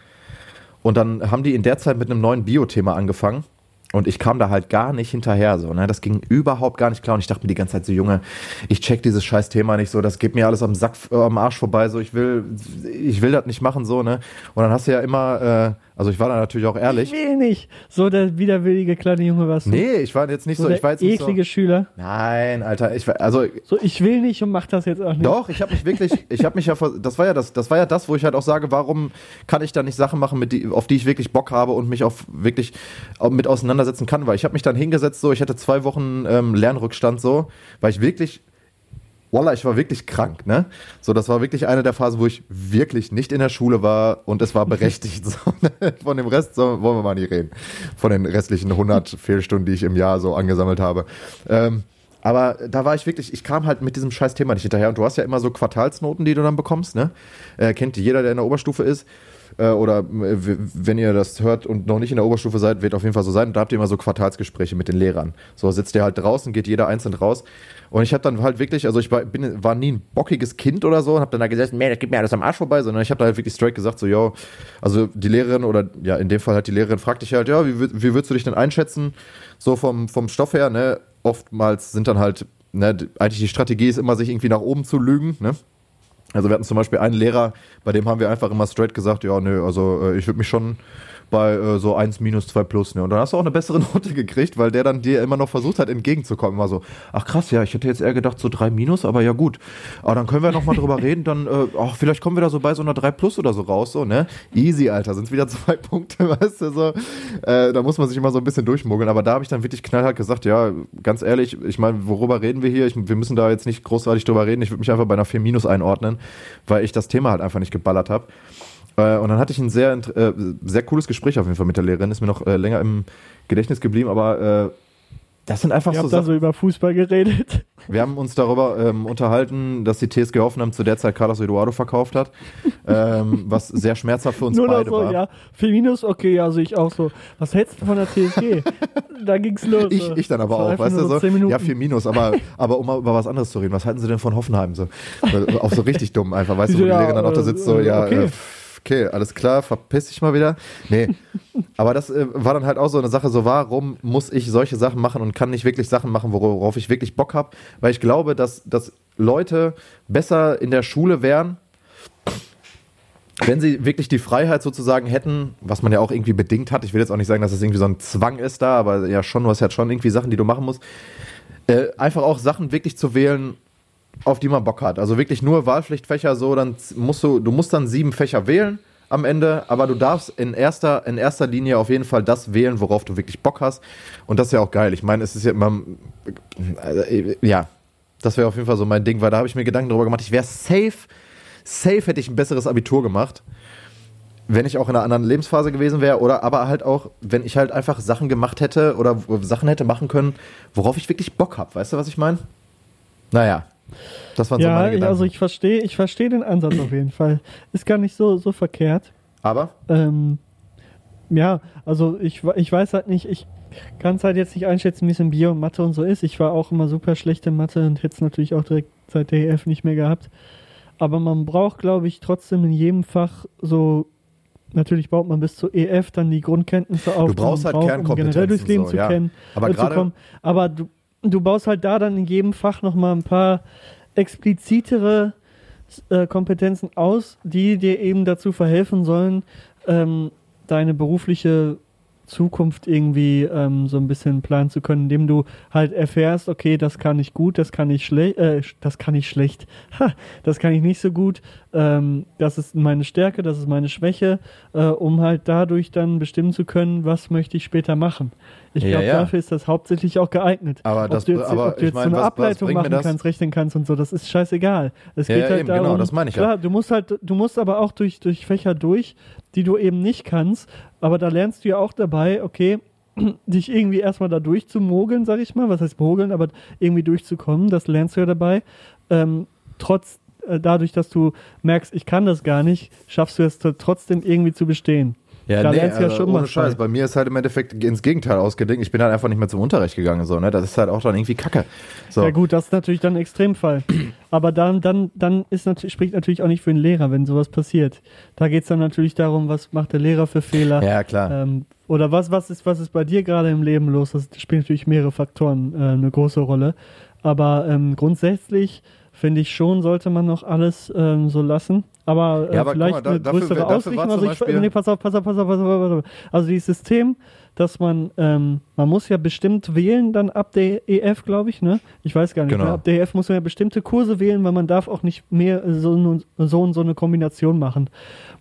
und dann haben die in der Zeit mit einem neuen Bio-Thema angefangen. Und ich kam da halt gar nicht hinterher, so, ne? Das ging überhaupt gar nicht klar. Und ich dachte mir die ganze Zeit so, Junge, ich check dieses scheiß Thema nicht so, das geht mir alles am Sack, äh, am Arsch vorbei, so, ich will, ich will das nicht machen, so, ne? Und dann hast du ja immer, äh, also ich war da natürlich auch Ich ehrlich. will nicht. So der widerwillige kleine Junge warst du. Nee, ich war jetzt nicht so so, ich war jetzt nicht eklige so. Schüler. Nein, Alter, ich war, also So, ich will nicht und mach das jetzt auch nicht. Doch, ich habe mich wirklich, ich habe mich ja, das war ja das, das war ja das, wo ich halt auch sage, warum kann ich da nicht Sachen machen, mit die, auf die ich wirklich Bock habe und mich auf wirklich auch mit auseinandersetzen kann, weil ich habe mich dann hingesetzt, so, ich hatte zwei Wochen ähm, Lernrückstand, so, weil ich wirklich, Wallah, ich war wirklich krank, ne? So, das war wirklich eine der Phasen, wo ich wirklich nicht in der Schule war und es war berechtigt. So, ne? Von dem Rest so, wollen wir mal nicht reden. Von den restlichen 100 Fehlstunden, die ich im Jahr so angesammelt habe. Ähm, aber da war ich wirklich, ich kam halt mit diesem scheiß Thema nicht hinterher. Und du hast ja immer so Quartalsnoten, die du dann bekommst, ne? Äh, kennt jeder, der in der Oberstufe ist. Äh, oder äh, wenn ihr das hört und noch nicht in der Oberstufe seid, wird auf jeden Fall so sein. Und da habt ihr immer so Quartalsgespräche mit den Lehrern. So sitzt ihr halt draußen, geht jeder einzeln raus. Und ich habe dann halt wirklich, also ich war, bin, war nie ein bockiges Kind oder so und habe dann da gesagt, nee, das geht mir alles am Arsch vorbei, sondern ich habe da halt wirklich straight gesagt, so, yo, also die Lehrerin oder ja, in dem Fall halt die Lehrerin fragt dich halt, ja, wie, wie würdest du dich denn einschätzen? So vom, vom Stoff her, ne? Oftmals sind dann halt, ne, eigentlich die Strategie ist immer, sich irgendwie nach oben zu lügen, ne? Also wir hatten zum Beispiel einen Lehrer, bei dem haben wir einfach immer straight gesagt, ja, nö, also äh, ich würde mich schon bei äh, so 1 minus 2 plus, ne? Und dann hast du auch eine bessere Note gekriegt, weil der dann dir immer noch versucht hat, entgegenzukommen. Immer so, ach krass, ja, ich hätte jetzt eher gedacht so 3 minus, aber ja gut. Aber dann können wir noch mal drüber reden, dann, äh, ach, vielleicht kommen wir da so bei so einer 3 plus oder so raus, so, ne? Easy, Alter, sind wieder zwei Punkte, weißt du, so. Äh, da muss man sich immer so ein bisschen durchmogeln. Aber da habe ich dann wirklich knallhart gesagt, ja, ganz ehrlich, ich meine, worüber reden wir hier? Ich, wir müssen da jetzt nicht großartig drüber reden. Ich würde mich einfach bei einer 4 minus einordnen, weil ich das Thema halt einfach nicht geballert habe. Äh, und dann hatte ich ein sehr, äh, sehr cooles Gespräch auf jeden Fall mit der Lehrerin, ist mir noch äh, länger im Gedächtnis geblieben, aber äh, das sind einfach Ich so hab da so über Fußball geredet. Wir haben uns darüber ähm, unterhalten, dass die TSG Hoffenheim zu der Zeit Carlos Eduardo verkauft hat, ähm, was sehr schmerzhaft für uns Nur beide so, war. ja. Feminus, okay, sehe ich auch so. Was hältst du von der TSG? da ging's los. Ich, so. ich dann aber auch, weißt du, so, Minuten. ja, vier Minus, aber, aber um mal über was anderes zu reden, was halten Sie denn von Hoffenheim? So, Äh, auch so richtig dumm einfach, weißt du, wo die Ja, Lehrerin dann auch da äh, sitzt, so, äh, ja, okay. äh, okay, alles klar, verpiss dich mal wieder. Nee, aber das äh, war dann halt auch so eine Sache, so, warum muss ich solche Sachen machen und kann nicht wirklich Sachen machen, worauf ich wirklich Bock habe? Weil ich glaube, dass, dass Leute besser in der Schule wären, wenn sie wirklich die Freiheit sozusagen hätten, was man ja auch irgendwie bedingt hat, ich will jetzt auch nicht sagen, dass das irgendwie so ein Zwang ist da, aber ja schon, du hast ja schon irgendwie Sachen, die du machen musst, äh, einfach auch Sachen wirklich zu wählen, auf die man Bock hat. Also wirklich nur Wahlpflichtfächer so, dann musst du, du musst dann sieben Fächer wählen am Ende, aber du darfst in erster, in erster Linie auf jeden Fall das wählen, worauf du wirklich Bock hast. Und das ist ja auch geil. Ich meine, es ist ja immer, äh, ja, das wäre auf jeden Fall so mein Ding, weil da habe ich mir Gedanken darüber gemacht, ich wäre safe, safe hätte ich ein besseres Abitur gemacht, wenn ich auch in einer anderen Lebensphase gewesen wäre oder aber halt auch, wenn ich halt einfach Sachen gemacht hätte oder Sachen hätte machen können, worauf ich wirklich Bock habe. Weißt du, was ich meine? Naja, das waren so Ja, meine ich- Gedanken. also ich verstehe ich verstehe den Ansatz auf jeden Fall. Ist gar nicht so, so verkehrt. aber Ähm, ja, also ich, ich weiß halt nicht, ich kann es halt jetzt nicht einschätzen, wie es in Bio und Mathe und so ist. Ich war auch immer super schlecht in Mathe und hätte es natürlich auch direkt seit der EF nicht mehr gehabt. Aber man braucht, glaube ich, trotzdem in jedem Fach so, natürlich baut man bis zur EF dann die Grundkenntnisse auf. Du brauchst halt braucht, um Kernkompetenzen generell durchs Leben so, zu ja. kennen. Aber äh, zu gerade-. Aber du, du baust halt da dann in jedem Fach nochmal ein paar explizitere äh, Kompetenzen aus, die dir eben dazu verhelfen sollen, ähm, deine berufliche Zukunft irgendwie ähm, so ein bisschen planen zu können, indem du halt erfährst, okay, das kann ich gut, das kann ich schlecht, äh, das kann ich schlecht, ha, das kann ich nicht so gut, ähm, das ist meine Stärke, das ist meine Schwäche, äh, um halt dadurch dann bestimmen zu können, was möchte ich später machen. Ich Ja, glaube, ja. dafür ist das hauptsächlich auch geeignet. Aber ob das- du jetzt, aber ob du ich jetzt mein, so eine was- was Ableitung mir machen das? kannst, rechnen kannst und so, das ist scheißegal. Es Ja, geht ja, halt eben, darum, genau, das meine ich ja. klar, du musst halt, du musst aber auch durch, durch Fächer durch, die du eben nicht kannst, aber da lernst du ja auch dabei, okay, dich irgendwie erstmal da durchzumogeln, sag ich mal, was heißt mogeln, aber irgendwie durchzukommen, das lernst du ja dabei. Ähm, trotz, äh, dadurch, dass du merkst, ich kann das gar nicht, schaffst du es trotzdem irgendwie zu bestehen. Ja, Da nee, lernst du ja also schon ohne was Scheiß. bei. Mir ist halt im Endeffekt ins Gegenteil ausgedingt. Ich bin halt einfach nicht mehr zum Unterricht gegangen, so, ne? Das ist halt auch dann irgendwie Kacke. So. Ja gut, das ist natürlich dann ein Extremfall. Aber dann, dann, dann ist natürlich, spricht natürlich auch nicht für den Lehrer, wenn sowas passiert. Da geht es dann natürlich darum, was macht der Lehrer für Fehler. Ja, klar. Ähm, oder was, was, ist, was ist bei dir gerade im Leben los? Das spielt natürlich mehrere Faktoren äh, eine große Rolle. Aber ähm, grundsätzlich finde ich schon, sollte man noch alles ähm, so lassen. Aber, äh, Ja, aber vielleicht mal, da- eine dafür- größere dafür Ausrichtung. Also ich, nee, pass auf, pass auf, pass auf, pass auf, pass auf. Also dieses System, dass man, ähm, man muss ja bestimmt wählen dann ab der EF, glaube ich, ne? Ich weiß gar nicht. Genau. Ne? Ab der EF muss man ja bestimmte Kurse wählen, weil man darf auch nicht mehr so, und- so und so eine Kombination machen.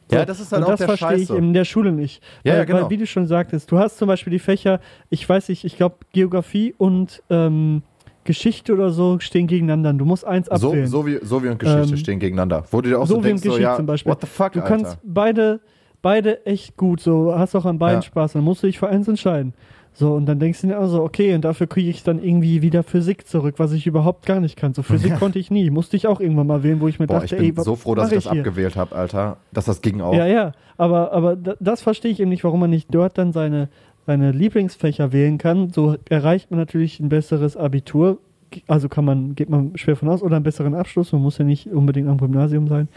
So. Ja, das ist halt und auch das der verstehe ich in der Schule nicht. Ja, weil, ja, genau. weil, wie du schon sagtest, du hast zum Beispiel die Fächer, ich weiß nicht, ich glaube Geografie und ähm, Geschichte oder so stehen gegeneinander. Du musst eins so, abwählen. so, wie, so wie und Geschichte Ähm, stehen gegeneinander. Wo du dir auch so, so denkst, so, Geschichte ja, zum Beispiel. what the fuck, du Alter. kannst beide, beide echt gut, so hast auch an beiden Ja. Spaß. Dann musst du dich für eins entscheiden. So, und dann denkst du dir also, okay, und dafür kriege ich dann irgendwie wieder Physik zurück, was ich überhaupt gar nicht kann. So Physik konnte ich nie. Musste ich auch irgendwann mal wählen, wo ich mir Boah, ich dachte, bin ey, was so froh, dass ich das hier? abgewählt habe, Alter. Dass das ging auch. Ja, ja, aber, aber da- das verstehe ich eben nicht, warum man nicht dort dann seine, seine Lieblingsfächer wählen kann. So erreicht man natürlich ein besseres Abitur. Also kann man, geht man schwer von aus, oder einen besseren Abschluss. Man muss ja nicht unbedingt am Gymnasium sein.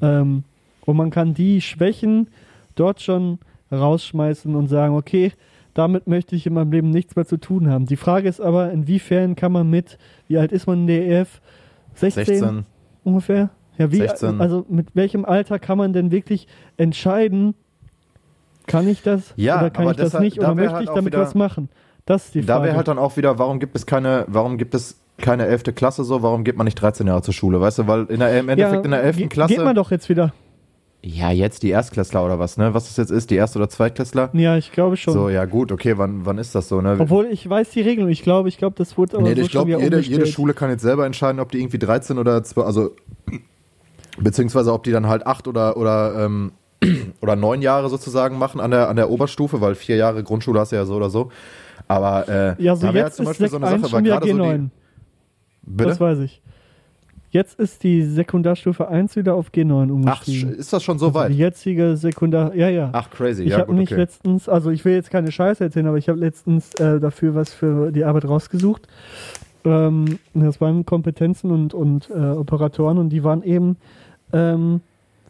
Ähm, und man kann die Schwächen dort schon rausschmeißen und sagen, okay, damit möchte ich in meinem Leben nichts mehr zu tun haben. Die Frage ist aber, inwiefern kann man mit, wie alt ist man in der EF? 16, 16. ungefähr? Ja, wie, 16. also mit welchem Alter kann man denn wirklich entscheiden, kann ich das Ja, oder kann ich das deshalb- nicht da oder möchte halt ich damit wieder- was machen? Das ist die Da Frage. wäre halt dann auch wieder, warum gibt es keine, warum gibt es keine 11. Klasse so, warum geht man nicht 13 Jahre zur Schule, weißt du, weil in der, im Endeffekt in der 11. ge- Klasse. Geht man doch jetzt wieder. ja, jetzt die Erstklässler oder was, ne? Was das jetzt ist, die Erst- oder Zweitklässler? Ja, ich glaube schon. So, ja gut, okay, wann, wann ist das so, ne? Obwohl ich weiß die Regelung. Ich glaube, ich glaube, das wurde aber nee, so ich glaube, jede, jede Schule kann jetzt selber entscheiden, ob die irgendwie 13 oder 12, also beziehungsweise ob die dann halt 8 oder, oder, ähm, oder 9 Jahre sozusagen machen an der, an der Oberstufe, weil vier Jahre Grundschule hast du ja so oder so. Aber äh, Ja, so da wär jetzt zum ist Beispiel Sek 1 schon wieder gerade so G9. die. Bitte? das weiß ich. Jetzt ist die Sekundarstufe 1 wieder auf G9 Ach, umgestiegen. ist das schon so Also weit? die jetzige Sekundar... Ja, ja. Ach, crazy, Ich ja habe mich okay. letztens, also ich will jetzt keine Scheiße erzählen, aber ich habe letztens äh, dafür was für die Arbeit rausgesucht. Ähm, das waren Kompetenzen und, und äh, Operatoren und die waren eben ähm,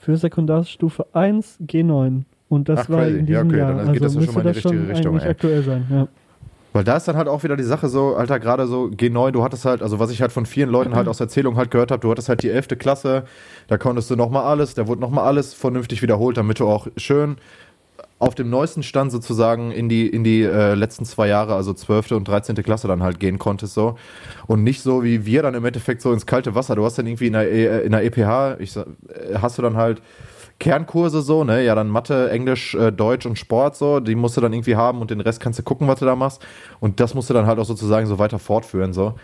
für Sekundarstufe 1 G9. Und das Ach, war crazy. in Ja, diesem okay, Jahr. dann also geht das ja schon mal in die richtige Richtung, eigentlich ey. aktuell sein. Ja. Weil da ist dann halt auch wieder die Sache so, Alter, gerade so G9, du hattest halt, also was ich halt von vielen Leuten halt aus Erzählung halt gehört habe, du hattest halt die 11. Klasse, da konntest du nochmal alles, da wurde nochmal alles vernünftig wiederholt, damit du auch schön auf dem neuesten Stand sozusagen in die, in die äh, letzten zwei Jahre, also 12. und 13. Klasse dann halt gehen konntest so. Und nicht so wie wir dann im Endeffekt so ins kalte Wasser. Du hast dann irgendwie in der, E- in der EPH, ich, äh, hast du dann halt Kernkurse so, ne? Ja, dann Mathe, Englisch, äh, Deutsch und Sport so, die musst du dann irgendwie haben und den Rest kannst du gucken, was du da machst. Und das musst du dann halt auch sozusagen so weiter fortführen so.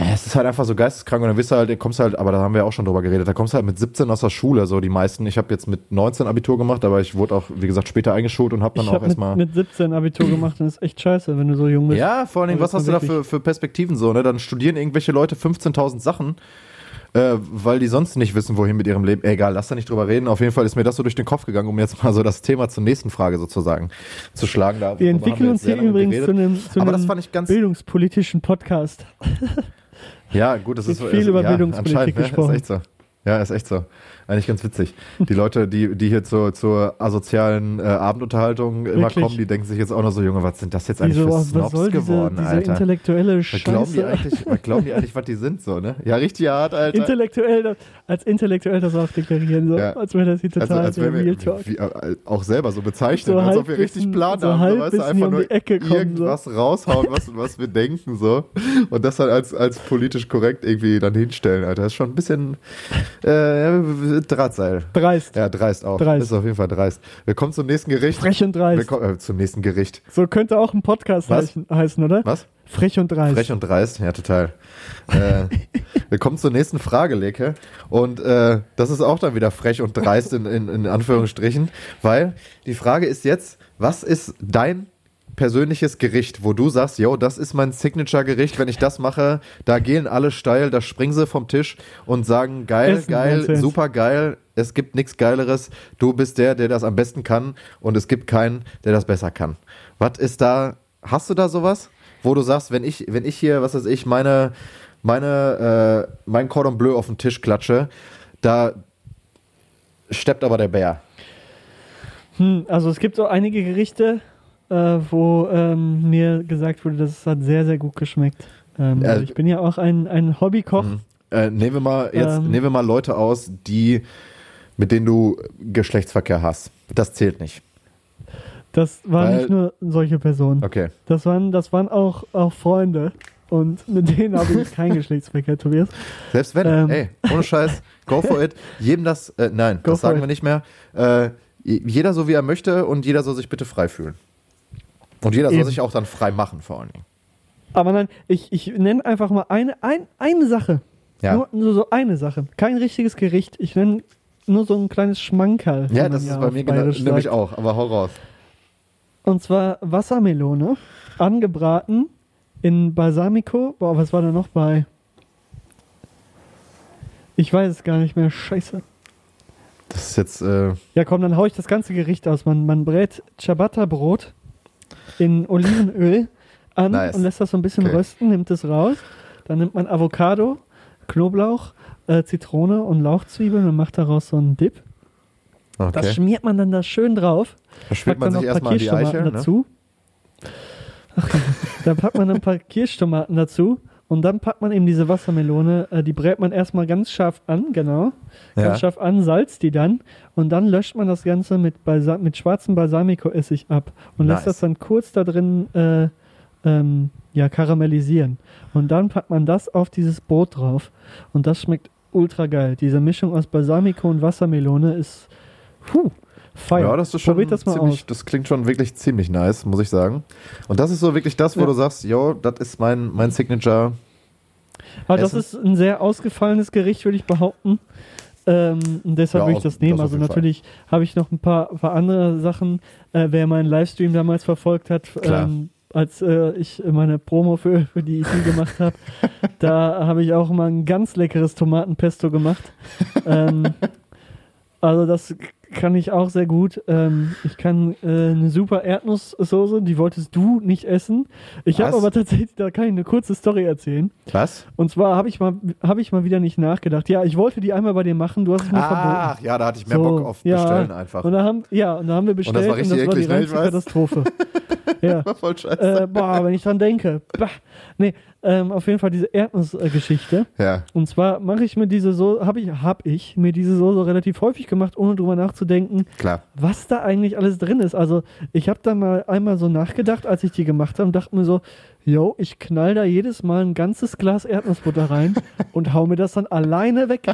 Es ist halt einfach so geisteskrank und dann wirst du halt, kommst halt, aber da haben wir auch schon drüber geredet, da kommst du halt mit 17 aus der Schule, so die meisten. Ich habe jetzt mit 19 Abitur gemacht, aber ich wurde auch, wie gesagt, später eingeschult und habe dann Ich auch mit, erstmal. mit 17 Abitur gemacht das ist echt scheiße, wenn du so jung bist. Ja, vor allen Dingen, was Also hast du da für, für Perspektiven so, ne? Dann studieren irgendwelche Leute 15.000 Sachen, äh, weil die sonst nicht wissen, wohin mit ihrem Leben. Egal, lass da nicht drüber reden. Auf jeden Fall ist mir das so durch den Kopf gegangen, um jetzt mal so das Thema zur nächsten Frage sozusagen zu schlagen. Da, Wir entwickeln haben uns hier übrigens zu einem, zu einem bildungspolitischen Podcast. Ja, gut, das ist viel über ja, Bildungspolitik ne? gesprochen. Ist echt so. Ja, ist echt so. Eigentlich ganz witzig. Die Leute, die, die hier zur, zur asozialen äh, Abendunterhaltung immer Wirklich? kommen, die denken sich jetzt auch noch so, Junge, was sind das jetzt eigentlich Wieso, für Snobs diese, geworden, diese Alter? intellektuelle Was glauben, die Scheiße? eigentlich, was glauben die eigentlich, was die sind, so, ne? Ja, richtig hart, Alter. Intellektuell, als intellektuell das auch deklarieren, so, Ja. als wäre das hier also, total als wenn Real wir Talk. wie, äh, auch selber so bezeichnen, So als ob wir richtig Plan so haben. So, weißt du, einfach nur die Ecke kommen, so. irgendwas raushauen, was, was wir denken, so. Und das dann als, als politisch korrekt irgendwie dann hinstellen, Alter. Das ist schon ein bisschen äh, Drahtseil. Dreist. Ja, dreist auch. Dreist. Das ist auf jeden Fall dreist. Wir kommen zum nächsten Gericht. Frech und Wir dreist. kommen, äh, zum nächsten Gericht. So könnte auch ein Podcast Was? heißen, heißen, oder? Was? Frech und dreist. Frech und dreist, ja, total. äh, wir kommen zur nächsten Frage, Leke. Und äh, das ist auch dann wieder frech und dreist in, in, in Anführungsstrichen, weil die Frage ist jetzt, was ist dein persönliches Gericht, wo du sagst, yo, das ist mein Signature-Gericht, wenn ich das mache, da gehen alle steil, da springen sie vom Tisch und sagen, geil, Essen, geil, jetzt? super geil, es gibt nichts Geileres, du bist der, der das am besten kann und es gibt keinen, der das besser kann. Was ist da, hast du da sowas, wo du sagst, wenn ich, wenn ich hier, was weiß ich, meine, meine, äh, mein Cordon Bleu auf den Tisch klatsche, da steppt aber der Bär. Hm, also es gibt so einige Gerichte, äh, wo ähm, mir gesagt wurde, das hat sehr, sehr gut geschmeckt. Ähm, Ja. also ich bin ja auch ein, ein Hobbykoch. Mhm. Äh, nehmen wir mal jetzt, Ähm. nehmen wir mal Leute aus, die, mit denen du Geschlechtsverkehr hast. Das zählt nicht. Das waren Weil- nicht nur solche Personen. Okay. Das waren, das waren auch, auch Freunde. Und mit denen habe ich keinen Geschlechtsverkehr, Tobias. Selbst wenn, Ähm. ey, ohne Scheiß, go for it. Jedem das, äh, nein, Go das sagen it. wir nicht mehr. Äh, jeder so, wie er möchte und jeder soll sich bitte frei fühlen. Und jeder soll Eben. sich auch dann frei machen, vor allen Dingen. Aber nein, ich, ich nenne einfach mal eine, ein, eine Sache. Ja. Nur, nur so eine Sache. Kein richtiges Gericht. Ich nenne nur so ein kleines Schmankerl. Ja, das ist bei mir genau, nämlich sagt. auch, aber hau raus. Und zwar Wassermelone, angebraten in Balsamico. Boah, was war da noch bei? Ich weiß es gar nicht mehr. Scheiße. Das ist jetzt, äh, Ja, komm, dann hau ich das ganze Gericht aus. Man, man brät Ciabatta-Brot in Olivenöl an Nice. und lässt das so ein bisschen Okay. rösten, nimmt es raus. Dann nimmt man Avocado, Knoblauch, äh, Zitrone und Lauchzwiebeln und macht daraus so einen Dip. Das okay. schmiert man dann da schön drauf. Da schmiert packt man dann sich noch ein erstmal die Kirschtomaten Eichel, ne? dazu. Ach, dann packt man ein paar Kirschtomaten dazu und dann packt man eben diese Wassermelone, äh, die brät man erstmal ganz scharf an, genau. Ganz Ja. scharf an, salzt die dann und dann löscht man das Ganze mit, Balsa mit schwarzem Balsamico-Essig ab und Nice. lässt das dann kurz da drin äh, ähm, ja, karamellisieren. Und dann packt man das auf dieses Brot drauf und das schmeckt ultra geil. Diese Mischung aus Balsamico und Wassermelone ist puh, feier. Ja, das ist schon Probiert das mal ziemlich, aus. das klingt schon wirklich ziemlich nice, muss ich sagen. Und das ist so wirklich das, wo Ja. du sagst, yo, das ist mein, mein Signature. Aber das Essen. ist ein sehr ausgefallenes Gericht, würde ich behaupten. Ähm, deshalb Ja, würde ich das nehmen. das Also natürlich habe ich noch ein paar, paar andere Sachen. Äh, wer meinen Livestream damals verfolgt hat, ähm, als äh, ich meine Promo für, für die IT gemacht habe, da habe ich auch mal ein ganz leckeres Tomatenpesto gemacht. ähm, also das kann ich auch sehr gut. Ähm, ich kann äh, eine super Erdnusssoße, die wolltest du nicht essen. Ich habe aber tatsächlich, da kann ich eine kurze Story erzählen. Was? Und zwar habe ich, mal, hab ich mal wieder nicht nachgedacht. Ja, ich wollte die einmal bei dir machen, du hast es mir verboten. Ach, ja, da hatte ich mehr So, Bock auf ja. Bestellen einfach. Und da haben, ja, und da haben wir bestellt war richtig und das war die ne? Katastrophe. ja. war voll scheiße. Äh, boah, wenn ich dran denke. Bah. Nee, ähm, auf jeden Fall diese Erdnussgeschichte. ja. Und zwar mache ich mir diese so, habe ich, hab ich mir diese Soße relativ häufig gemacht, ohne drüber nachzudenken, Klar. was da eigentlich alles drin ist. Also ich habe da mal einmal so nachgedacht, als ich die gemacht habe und dachte mir so, yo, ich knall da jedes Mal ein ganzes Glas Erdnussbutter rein und hau mir das dann alleine weg.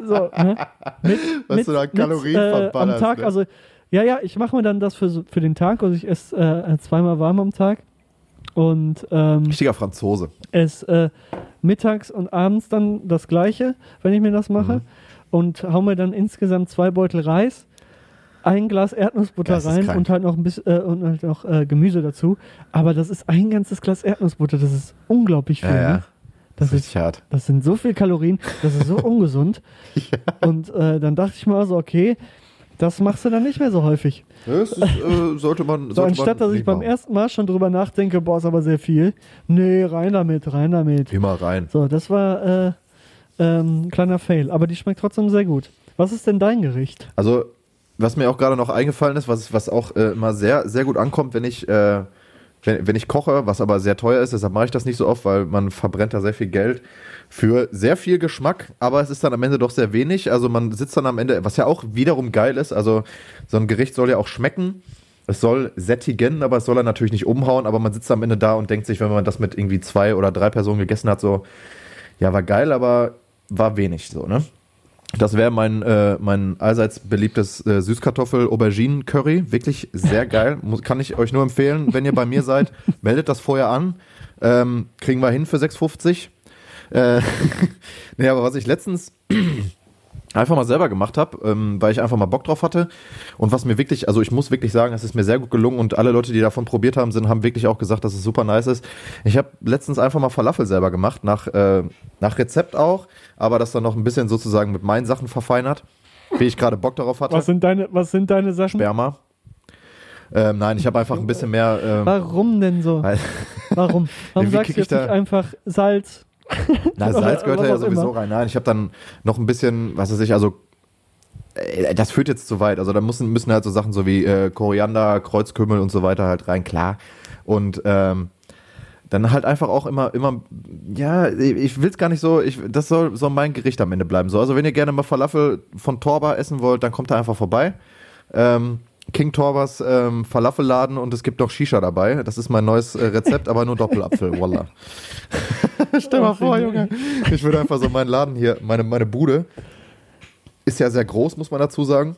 So, ne? mit, Was du da Kalorien äh, am Tag, ne? also ja, ja, ich mache mir dann das für, für den Tag, also ich esse äh, zweimal warm am Tag und ähm, Richtiger Franzose. esse äh, mittags und abends dann das gleiche, wenn ich mir das mache. Mhm. Und hau mir dann insgesamt zwei Beutel Reis, ein Glas Erdnussbutter rein krank. und halt noch ein bisschen äh, und halt noch äh, Gemüse dazu. Aber das ist ein ganzes Glas Erdnussbutter, das ist unglaublich viel. Ja, ja. Ne? Das Das ist hart. das sind so viel Kalorien, das ist so ungesund. Und äh, dann dachte ich mir also, okay, das machst du dann nicht mehr so häufig. Das ist, äh, sollte man. So, sollte anstatt man dass ich beim machen. ersten Mal schon drüber nachdenke, boah, ist aber sehr viel. Nee, rein damit, rein damit. Immer rein. So, das war äh, Ähm, kleiner Fail, aber die schmeckt trotzdem sehr gut. Was ist denn dein Gericht? Also, was mir auch gerade noch eingefallen ist, was, was auch äh, immer sehr, sehr gut ankommt, wenn ich, äh, wenn, wenn ich koche, was aber sehr teuer ist, deshalb mache ich das nicht so oft, weil man verbrennt da sehr viel Geld für sehr viel Geschmack, aber es ist dann am Ende doch sehr wenig. Also man sitzt dann am Ende, was ja auch wiederum geil ist, also so ein Gericht soll ja auch schmecken. Es soll sättigen, aber es soll er natürlich nicht umhauen, aber man sitzt am Ende da und denkt sich, wenn man das mit irgendwie zwei oder drei Personen gegessen hat, so, ja, war geil, aber war wenig so, ne? Das wäre mein, äh, mein allseits beliebtes äh, Süßkartoffel-Auberginen-Curry. Wirklich sehr geil. Muss, kann ich euch nur empfehlen, wenn ihr bei mir seid, meldet das vorher an. Ähm, kriegen wir hin für 6,50. Äh, nee, aber was ich letztens einfach mal selber gemacht habe, ähm, weil ich einfach mal Bock drauf hatte und was mir wirklich, also ich muss wirklich sagen, es ist mir sehr gut gelungen und alle Leute, die davon probiert haben, sind, haben wirklich auch gesagt, dass es super nice ist. Ich habe letztens einfach mal Falafel selber gemacht, nach, äh, nach Rezept auch, aber das dann noch ein bisschen sozusagen mit meinen Sachen verfeinert, wie ich gerade Bock darauf hatte. Was sind deine, was sind deine Sachen? Sperma. Ähm, nein, ich habe einfach ein bisschen mehr. Ähm, Warum denn so? Warum? Warum Wie sagst du ich jetzt nicht einfach Salz? Na, Salz gehört ja sowieso immer. rein. Nein, ich habe dann noch ein bisschen, was weiß ich, also äh, das führt jetzt zu weit. Also da müssen, müssen halt so Sachen so wie äh, Koriander, Kreuzkümmel und so weiter halt rein, klar. Und ähm, dann halt einfach auch immer, immer, ja, ich will es gar nicht so, ich, das soll, soll mein Gericht am Ende bleiben. So, also wenn ihr gerne mal Falafel von Torba essen wollt, dann kommt da einfach vorbei. Ähm, King Torbas ähm, Falafelladen und es gibt noch Shisha dabei. Das ist mein neues äh, Rezept, aber nur Doppelapfel, voila. Stell mal vor, Junge. Ich würde einfach so meinen Laden hier, meine, meine Bude, ist ja sehr groß, muss man dazu sagen.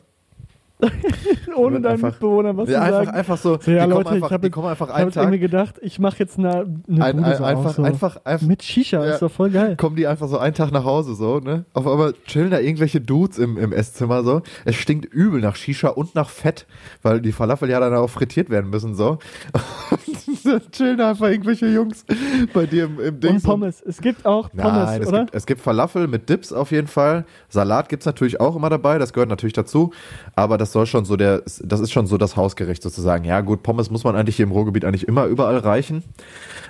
Ohne deinen einfach- Mitbewohnern was Ja, zu einfach, sagen. einfach so, So, ja, die, Leute, kommen einfach, ich hab jetzt- kommen einfach Ich einen habe irgendwie Tag, gedacht, ich mache jetzt eine, eine ein, ein, so einfach, auf, so. einfach, einfach, Mit Shisha, Ja. ist doch voll geil. kommen die einfach so einen Tag nach Hause so, ne? Auf einmal chillen da irgendwelche Dudes im, im Esszimmer so. Es stinkt übel nach Shisha und nach Fett, weil die Falafel ja dann auch frittiert werden müssen so. Chillen da einfach irgendwelche Jungs bei dir im, im Ding. Und Pommes. Es gibt auch Pommes, Nein, es oder? gibt, es gibt Falafel mit Dips auf jeden Fall. Salat gibt's natürlich auch immer dabei, das gehört natürlich dazu. Aber das soll schon so der, das ist schon so das Hausgericht sozusagen. Ja, gut, Pommes muss man eigentlich hier im Ruhrgebiet eigentlich immer überall reichen.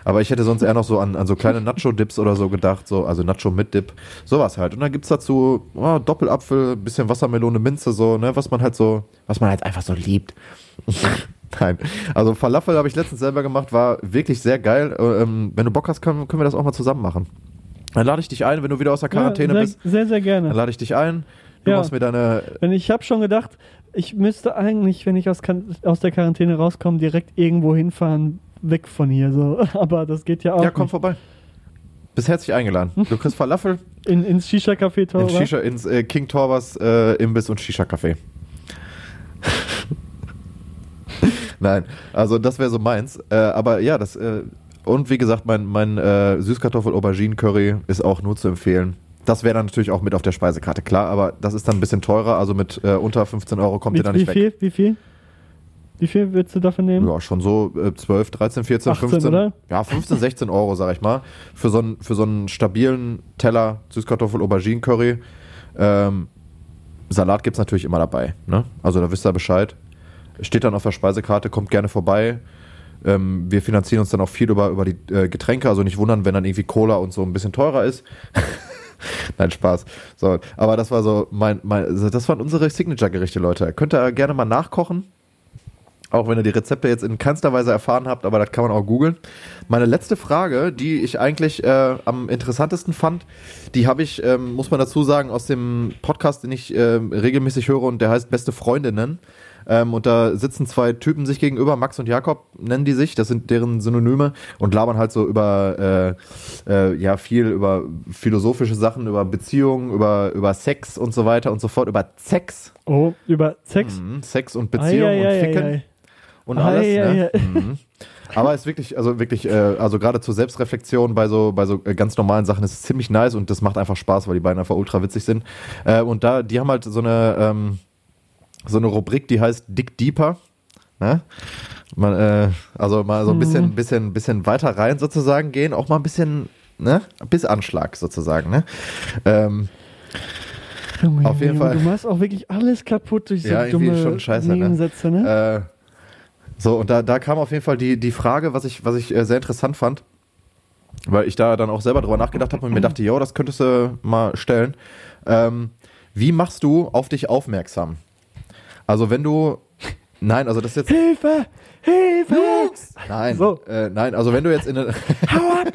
Aber ich hätte sonst eher noch so an, an so kleine Nacho-Dips oder so gedacht, so, also Nacho mit Dip, sowas halt. Und dann gibt's dazu oh, Doppelapfel, bisschen Wassermelone, Minze, so, ne, was man halt so, was man halt einfach so liebt. Nein, also Falafel habe ich letztens selber gemacht, war wirklich sehr geil. Äh, Ähm, wenn du Bock hast, können, können wir das auch mal zusammen machen. Dann lade ich dich ein, wenn du wieder aus der Quarantäne ja, sehr, bist. sehr, sehr Dann gerne. lade ich dich ein. Du Ja. machst mir deine. Wenn ich habe schon gedacht, ich müsste eigentlich, wenn ich aus, aus der Quarantäne rauskomme, direkt irgendwo hinfahren, weg von hier. So. Aber das geht ja auch. Ja, komm nicht. vorbei. Bist herzlich eingeladen. Du kriegst Falafel In, ins Shisha-Café Tor. ins, Shisha, ins äh, King Torbers äh, Imbiss und Shisha-Café. Nein, also das wäre so meins. Äh, aber ja, das. Äh, und wie gesagt, mein, mein äh, Süßkartoffel-Auberginen-Curry ist auch nur zu empfehlen. Das wäre dann natürlich auch mit auf der Speisekarte, klar, aber das ist dann ein bisschen teurer, also mit äh, unter 15 Euro kommt ihr Wie, da wie nicht weg. viel? Wie viel? Wie viel würdest du dafür nehmen? Ja, schon so äh, 12, 13, 14, 18, 15. oder? Ja, 15, 16 Euro, sag ich mal. Für so einen, für so einen stabilen Teller Süßkartoffel Aubergine Curry. Ähm, Salat gibt's natürlich immer dabei. Ne? Also da wisst ihr Bescheid. Steht dann auf der Speisekarte, kommt gerne vorbei. Ähm, wir finanzieren uns dann auch viel über, über die äh, Getränke. Also nicht wundern, wenn dann irgendwie Cola und so ein bisschen teurer ist. Nein, Spaß. So, aber das war so mein, mein also das waren unsere Signature-Gerichte, Leute. Könnt ihr gerne mal nachkochen. Auch wenn ihr die Rezepte jetzt in keinster Weise erfahren habt, aber das kann man auch googeln. Meine letzte Frage, die ich eigentlich äh, am interessantesten fand, die habe ich, ähm, muss man dazu sagen, aus dem Podcast, den ich ähm, regelmäßig höre und der heißt Beste Freundinnen. Ähm, und da sitzen zwei Typen sich gegenüber, Max und Jakob nennen die sich, das sind deren Synonyme und labern halt so über äh, äh, ja viel über philosophische Sachen, über Beziehungen, über über Sex und so weiter und so fort, über Sex, Oh, über Sex. mhm. Sex und Beziehung Ei, ei, und Ficken ei, und alles. ne? Mhm. Aber ist wirklich, also wirklich, äh, also gerade zur Selbstreflexion bei so, bei so äh, ganz normalen Sachen ist es ziemlich nice und das macht einfach Spaß, weil die beiden einfach ultra witzig sind. Äh, und da, die haben halt so eine, ähm, so eine Rubrik, die heißt Dick Deeper. Ne? Man, äh, also mal so ein bisschen, Mhm. bisschen, bisschen weiter rein sozusagen gehen, auch mal ein bisschen, ne, bis Anschlag sozusagen, ne? Ähm, Junge, Auf jeden Junge, Fall. Du machst auch wirklich alles kaputt durch so Ja, dumme schon scheiße, ne? Nebensätze, ne? Äh, so, und da, da kam auf jeden Fall die, die Frage, was ich, was ich äh, sehr interessant fand. weil ich da dann auch selber drüber nachgedacht habe und mir dachte, jo, das könntest du mal stellen. Ähm, wie machst du auf dich aufmerksam? Also wenn du, nein, also das ist jetzt, Hilfe! Hilfe! nein, So. äh, nein, also wenn du jetzt in eine, Hau ab!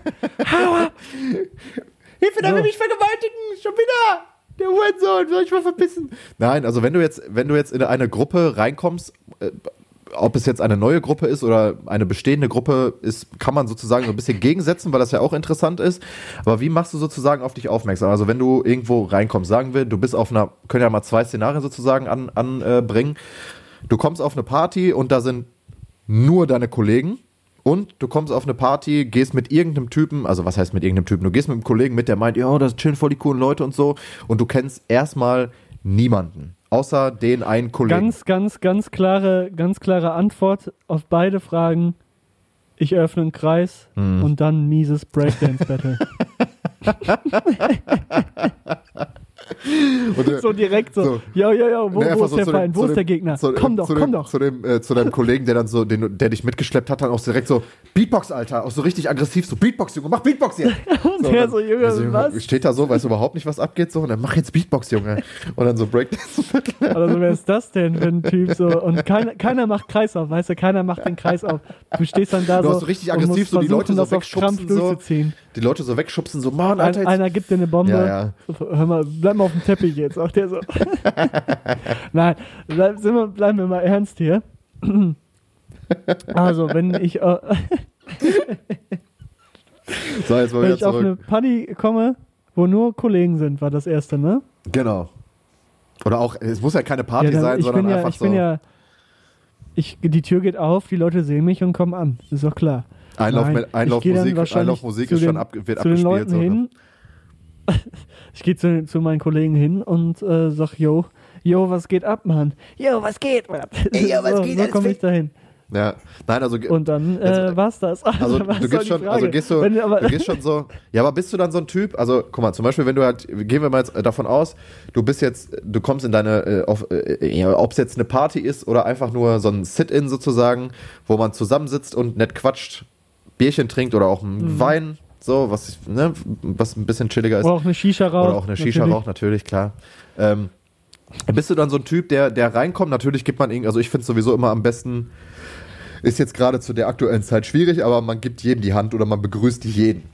Hau ab! Hilfe, da will mich vergewaltigen, schon wieder. Der Hurensohn, soll ich mal verbissen? Nein, also wenn du jetzt, wenn du jetzt in eine Gruppe reinkommst, äh, ob es jetzt eine neue Gruppe ist oder eine bestehende Gruppe ist, kann man sozusagen so ein bisschen gegensetzen, weil das ja auch interessant ist. Aber wie machst du sozusagen auf dich aufmerksam? Also wenn du irgendwo reinkommst, sagen wir, du bist auf einer, können ja mal zwei Szenarien sozusagen anbringen. An, äh, du kommst auf eine Party und da sind nur deine Kollegen und du kommst auf eine Party, gehst mit irgendeinem Typen, also was heißt mit irgendeinem Typen? Du gehst mit einem Kollegen mit, der meint, ja, das chillen voll die coolen Leute und so und du kennst erstmal niemanden, außer den einen Kollegen. Ganz, ganz, ganz klare, ganz klare Antwort auf beide Fragen. Ich öffne einen Kreis Hm. und dann mieses Breakdance-Battle. Und, so direkt so. So. Jo, jo, jo, wo, wo ist so der Feind? Wo ist der Gegner? Zu, komm doch, zu komm dem, doch. Zu, dem, äh, zu deinem Kollegen, der dann so, den, der dich mitgeschleppt hat, dann auch direkt so, Beatbox, Alter, auch so richtig aggressiv, so Beatbox, Junge, mach Beatbox jetzt. Und der so, Junge, also, was? Steht da so, weiß überhaupt nicht, was abgeht, so, und dann mach jetzt Beatbox, Junge. Und dann so Breakdance. Also wer ist das denn für ein Typ so? Und keiner, keiner macht Kreis auf, weißt du? Keiner macht den Kreis auf. Du stehst dann da Du so hast so richtig aggressiv so die Leute so wegschubsen, so. Die Leute so wegschubsen, so, Mann, Alter, jetzt. einer gibt dir eine Bombe. Ja, ja. Hör mal, bleib mal auf dem Teppich jetzt. Auch der so. Nein, bleib, sind wir, bleiben wir mal ernst hier. Also, wenn ich, äh, So, jetzt mal wenn ich auf eine zurück. Party komme, wo nur Kollegen sind, war das erste, ne? Genau. Oder auch, es muss ja keine Party dann- sein, ich sondern bin ja, einfach ich so bin ja, ich, die Tür geht auf, die Leute sehen mich und kommen an. Ist doch klar. Einlauf, Nein, Einlaufmusik, Einlaufmusik zu ist schon den- ab, wird zu den abgespielt. Leuten so, ne? hin. Ich gehe zu, zu meinen Kollegen hin und äh, sag, yo, yo, was geht ab, Mann? Yo, was geht, Mann? Ey, yo, was so, geht, so komme ich dahin. Ja, nein, also Und dann äh, Jetzt- war's das. Also was du soll gehst schon, also gehst du, Wenn, aber, du gehst schon so, ja, aber bist du dann so ein Typ, also guck mal, zum Beispiel, wenn du halt, gehen wir mal jetzt davon aus, du bist jetzt, du kommst in deine, äh, auf, äh, ja, ob es jetzt eine Party ist oder einfach nur so ein Sit-In sozusagen, wo man zusammensitzt und nett quatscht, Bierchen trinkt oder auch einen Mhm. Wein, so, was, ne, was ein bisschen chilliger ist. oder auch eine Shisha rauch. Oder auch eine Shisha natürlich. raucht, natürlich, klar. Ähm, bist du dann so ein Typ, der, der reinkommt? Natürlich gibt man irgendwie, also ich finde es sowieso immer am besten, ist jetzt gerade zu der aktuellen Zeit schwierig, aber man gibt jedem die Hand oder man begrüßt jeden.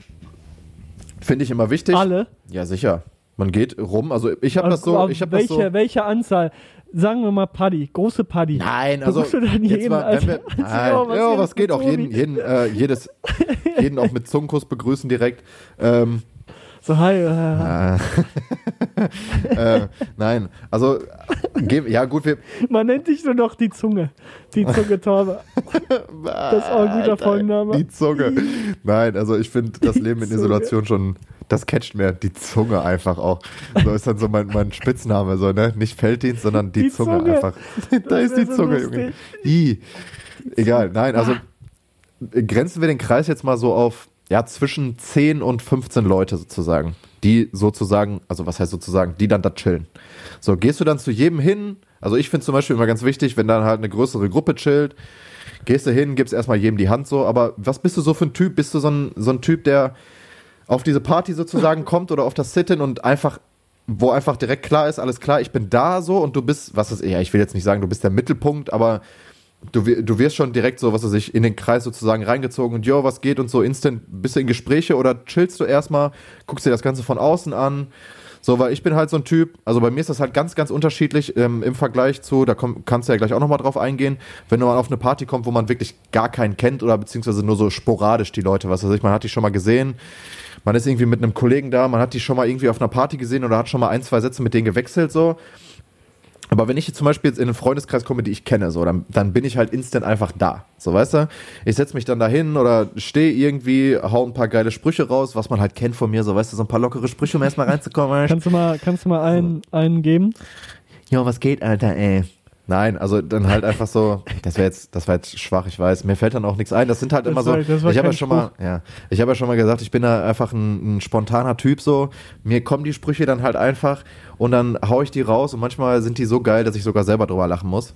Finde ich immer wichtig. Alle? Ja, sicher. Man geht rum, also ich habe das so, ich habe das welche, so. welche Anzahl? Sagen wir mal Paddy, große Paddy. Nein, also Berufst du dann jetzt jeden, mal, wenn wir, nein, was ja, geht was geht auch jeden, jeden, äh, jedes, jeden auch mit Zungenkuss begrüßen direkt. Ähm, So, hi. Äh, äh, nein, also ja gut, wir, man nennt dich nur noch die Zunge. Die Zunge Torbe. Das ist auch ein guter Folgenname. Die Zunge. Nein, also ich finde das Leben in Zunge. Isolation schon, das catcht mir die Zunge einfach auch. So ist dann so mein, mein Spitzname, so, ne? Nicht Felddienst, sondern die, Die Zunge, Zunge. einfach. da ist die so Zunge. Junge. I. Egal, nein, also grenzen wir den Kreis jetzt mal so auf, ja, zwischen 10 und 15 Leute sozusagen. Die sozusagen, also was heißt sozusagen, die dann da chillen. So, gehst du dann zu jedem hin? Also ich finde zum Beispiel immer ganz wichtig, wenn dann halt eine größere Gruppe chillt, gehst du hin, gibst erstmal jedem die Hand so, aber was bist du so für ein Typ? Bist du so ein, so ein Typ, der auf diese Party sozusagen kommt oder auf das Sit-In und einfach, wo einfach direkt klar ist, alles klar, ich bin da so und du bist, was ist, ja, ich will jetzt nicht sagen, du bist der Mittelpunkt, aber du, du wirst schon direkt so, was weiß ich, in den Kreis sozusagen reingezogen und jo, was geht und so instant, bist du in Gespräche oder chillst du erstmal, guckst dir das Ganze von außen an. So, weil ich bin halt so ein Typ, also bei mir ist das halt ganz, ganz unterschiedlich ähm, im Vergleich zu, da komm, kannst du ja gleich auch nochmal drauf eingehen, wenn man auf eine Party kommt, wo man wirklich gar keinen kennt oder beziehungsweise nur so sporadisch die Leute, was weiß ich, man hat die schon mal gesehen, man ist irgendwie mit einem Kollegen da, man hat die schon mal irgendwie auf einer Party gesehen oder hat schon mal ein, zwei Sätze mit denen gewechselt, so. Aber wenn ich jetzt zum Beispiel jetzt in einen Freundeskreis komme, die ich kenne, so, dann, dann bin ich halt instant einfach da. So, weißt du? Ich setze mich dann da hin oder stehe irgendwie, hau ein paar geile Sprüche raus, was man halt kennt von mir, so, weißt du, so ein paar lockere Sprüche, um erstmal reinzukommen. kannst du mal, kannst du mal einen, einen geben? Jo, was geht, Alter, ey? Nein, also dann halt einfach so, das wäre jetzt, das war jetzt schwach, ich weiß. Mir fällt dann auch nichts ein. Das sind halt Das immer war- so. ich habe ja schon mal, ja, ich habe ja schon mal gesagt, ich bin da einfach ein, ein spontaner Typ so. Mir kommen die Sprüche dann halt einfach und dann hau ich die raus und manchmal sind die so geil, dass ich sogar selber drüber lachen muss.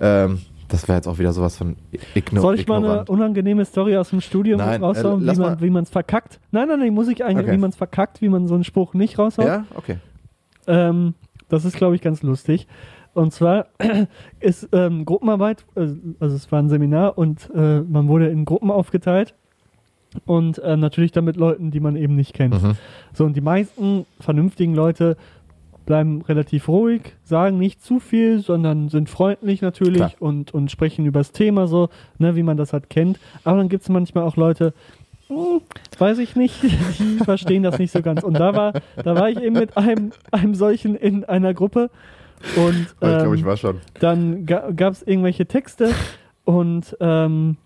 Ähm, Das wäre jetzt auch wieder sowas von igno Soll ich mal eine ignorant. unangenehme Story aus dem Studium Nein, raushauen, äh, wie man es verkackt? Nein, nein, nein, muss ich eigentlich, Okay. wie man es verkackt, wie man so einen Spruch nicht raushaut. Ja, okay. Ähm, das ist, glaube ich, ganz lustig. Und zwar ist ähm, Gruppenarbeit, äh, also es war ein Seminar und äh, man wurde in Gruppen aufgeteilt und äh, natürlich dann mit Leuten, die man eben nicht kennt. Mhm. So, und die meisten vernünftigen Leute bleiben relativ ruhig, sagen nicht zu viel, sondern sind freundlich natürlich Klar. und, und sprechen über das Thema so, ne, wie man das halt kennt. Aber dann gibt es manchmal auch Leute, hm, weiß ich nicht, die verstehen das nicht so ganz. Und da war, da war ich eben mit einem, einem solchen in einer Gruppe und Aber ich glaube, ich ähm, war schon. dann ga, gab es irgendwelche Texte und ähm,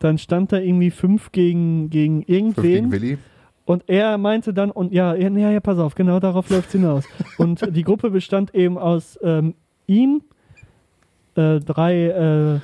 dann stand da irgendwie fünf gegen, gegen Fünf gegen irgendwen. Willi. Und er meinte dann, und ja, ja, ja, pass auf, genau darauf läuft es hinaus. Und die Gruppe bestand eben aus ähm, ihm, äh, drei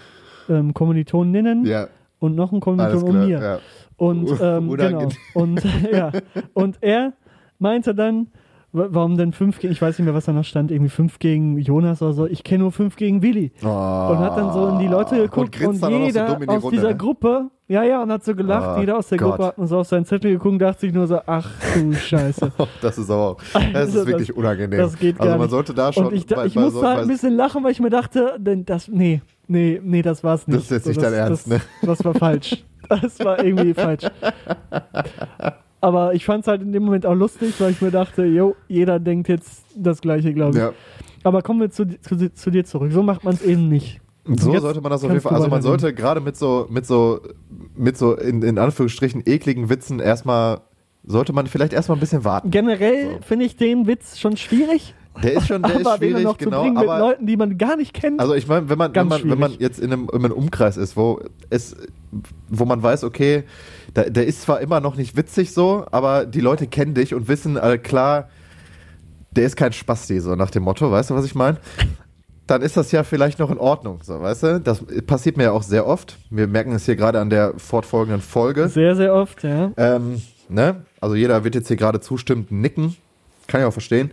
äh, ähm, Kommilitoninnen Ja, und noch ein Kommiliton klar. und mir. Ja. Und U- ähm, genau. Und ja. Und er meinte dann, warum denn fünf gegen, ich weiß nicht mehr, was da noch stand, irgendwie fünf gegen Jonas oder so. Ich kenne nur fünf gegen Willi. Oh. Und hat dann so in die Leute geguckt und, so jeder die aus Runde, dieser ne? Gruppe, ja, ja, und hat so gelacht. Oh jeder aus der Gott. Gruppe hat nur so auf seinen Zettel geguckt und dachte sich nur so, ach du Scheiße. Das ist aber, das Also ist wirklich unangenehm. das geht also gar man nicht. sollte da schon. Und ich, bei- ich bei musste so- halt ein bisschen lachen, weil ich mir dachte, denn das, nee, nee, nee, das war's nicht. Das ist jetzt nicht das, dein Ernst, das, ne? Das war falsch. Das war irgendwie falsch. Aber ich fand es halt in dem Moment auch lustig, weil ich mir dachte, jo, jeder denkt jetzt das Gleiche, glaube ich. Ja. Aber kommen wir zu, zu, zu dir zurück. So macht man es eben nicht. So sollte man das auf jeden Fall. Also man sollte gerade mit so, mit so, mit so in, in Anführungsstrichen ekligen Witzen erstmal, sollte man vielleicht erstmal ein bisschen warten. Generell So. finde ich den Witz schon schwierig. Der ist schon, der ist aber dann schwierig, noch zu genau. mit Aber Leuten, die man gar nicht kennt. Also ich meine, wenn man, wenn man, wenn man jetzt in einem, in einem Umkreis ist, wo es, wo man weiß, okay, da, der ist zwar immer noch nicht witzig so, aber die Leute kennen dich und wissen, äh, klar, der ist kein Spasti, so nach dem Motto, weißt du, was ich meine? Dann ist das ja vielleicht noch in Ordnung, so, weißt du? Das passiert mir ja auch sehr oft. Wir merken es hier gerade an der fortfolgenden Folge. sehr, sehr oft, ja. Ähm, ne? Also jeder wird jetzt hier gerade zustimmend nicken. Kann ich auch verstehen.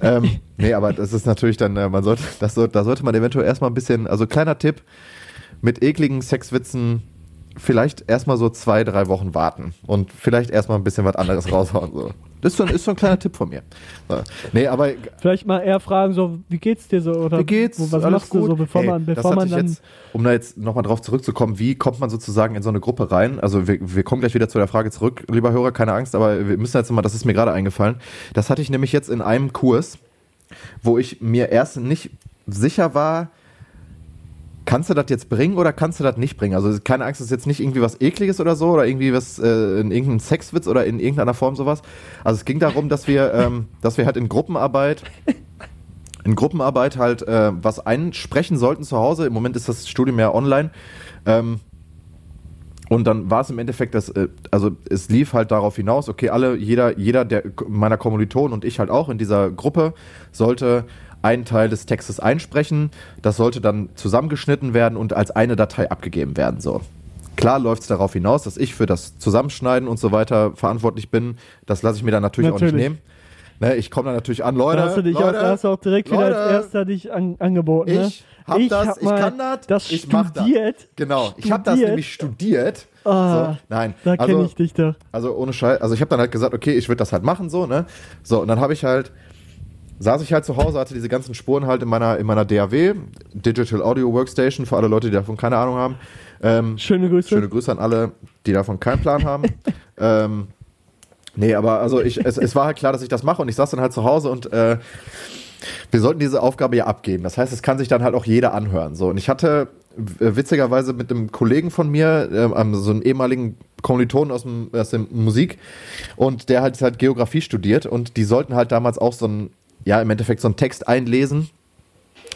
Ähm, nee, aber das ist natürlich dann, äh, man sollte, das da sollte man eventuell erstmal ein bisschen, also kleiner Tipp, mit ekligen Sexwitzen vielleicht erstmal so zwei, drei Wochen warten und vielleicht erstmal ein bisschen was anderes raushauen. So. Das ist so, ein, ist so ein kleiner Tipp von mir. So. Nee, aber Vielleicht mal eher fragen, so, wie geht's dir so? Oder wie geht's? Was Alles machst du so, bevor Ey, man, bevor man dann. jetzt, um da jetzt nochmal drauf zurückzukommen, wie kommt man sozusagen in so eine Gruppe rein? Also wir, wir kommen gleich wieder zu der Frage zurück, lieber Hörer, keine Angst, aber wir müssen jetzt mal, das ist mir gerade eingefallen. Das hatte ich nämlich jetzt in einem Kurs, wo ich mir erst nicht sicher war, kannst du das jetzt bringen oder kannst du das nicht bringen? Also keine Angst, das ist jetzt nicht irgendwie was Ekliges oder so oder irgendwie was äh, in irgendeinem Sexwitz oder in irgendeiner Form sowas. Also es ging darum, dass wir, ähm, dass wir halt in Gruppenarbeit in Gruppenarbeit halt äh, was einsprechen sollten zu Hause. Im Moment ist das Studium ja online. Ähm, und dann war es im Endeffekt, dass, äh, also es lief halt darauf hinaus, okay, alle, jeder, jeder der meiner Kommilitonen und ich halt auch in dieser Gruppe sollte einen Teil des Textes einsprechen. Das sollte dann zusammengeschnitten werden und als eine Datei abgegeben werden. So. Klar läuft es darauf hinaus, dass ich für das Zusammenschneiden und so weiter verantwortlich bin. Das lasse ich mir dann natürlich, auch Natürlich. nicht nehmen. Ne, ich komme dann natürlich an, Leute. Da hast du dich Leute, auch, hast du auch direkt wieder als Leute, erster dich an, angeboten. Ne? ich hab das, hab ich kann das, das ich mach das. studiert. Genau, ich habe das Studiert. nämlich studiert. Ah, so, nein, Da also, kenne ich dich doch. also ohne Scheiß, also ich habe dann halt gesagt, okay, ich würde das halt machen so, ne? So, und dann habe ich halt saß ich halt zu Hause, hatte diese ganzen Spuren halt in meiner in meiner DAW, Digital Audio Workstation für alle Leute, die davon keine Ahnung haben. Ähm, Schöne Grüße. Schöne Grüße an alle, die davon keinen Plan haben. ähm, nee, aber also ich, es, es war halt klar, dass ich das mache und ich saß dann halt zu Hause und äh, wir sollten diese Aufgabe ja abgeben. Das heißt, es kann sich dann halt auch jeder anhören. So. Und ich hatte witzigerweise mit einem Kollegen von mir, ähm, so einem ehemaligen Kommilitonen aus, dem, aus der Musik, und der hat halt Geografie studiert und die sollten halt damals auch so ein, ja, im Endeffekt so einen Text einlesen.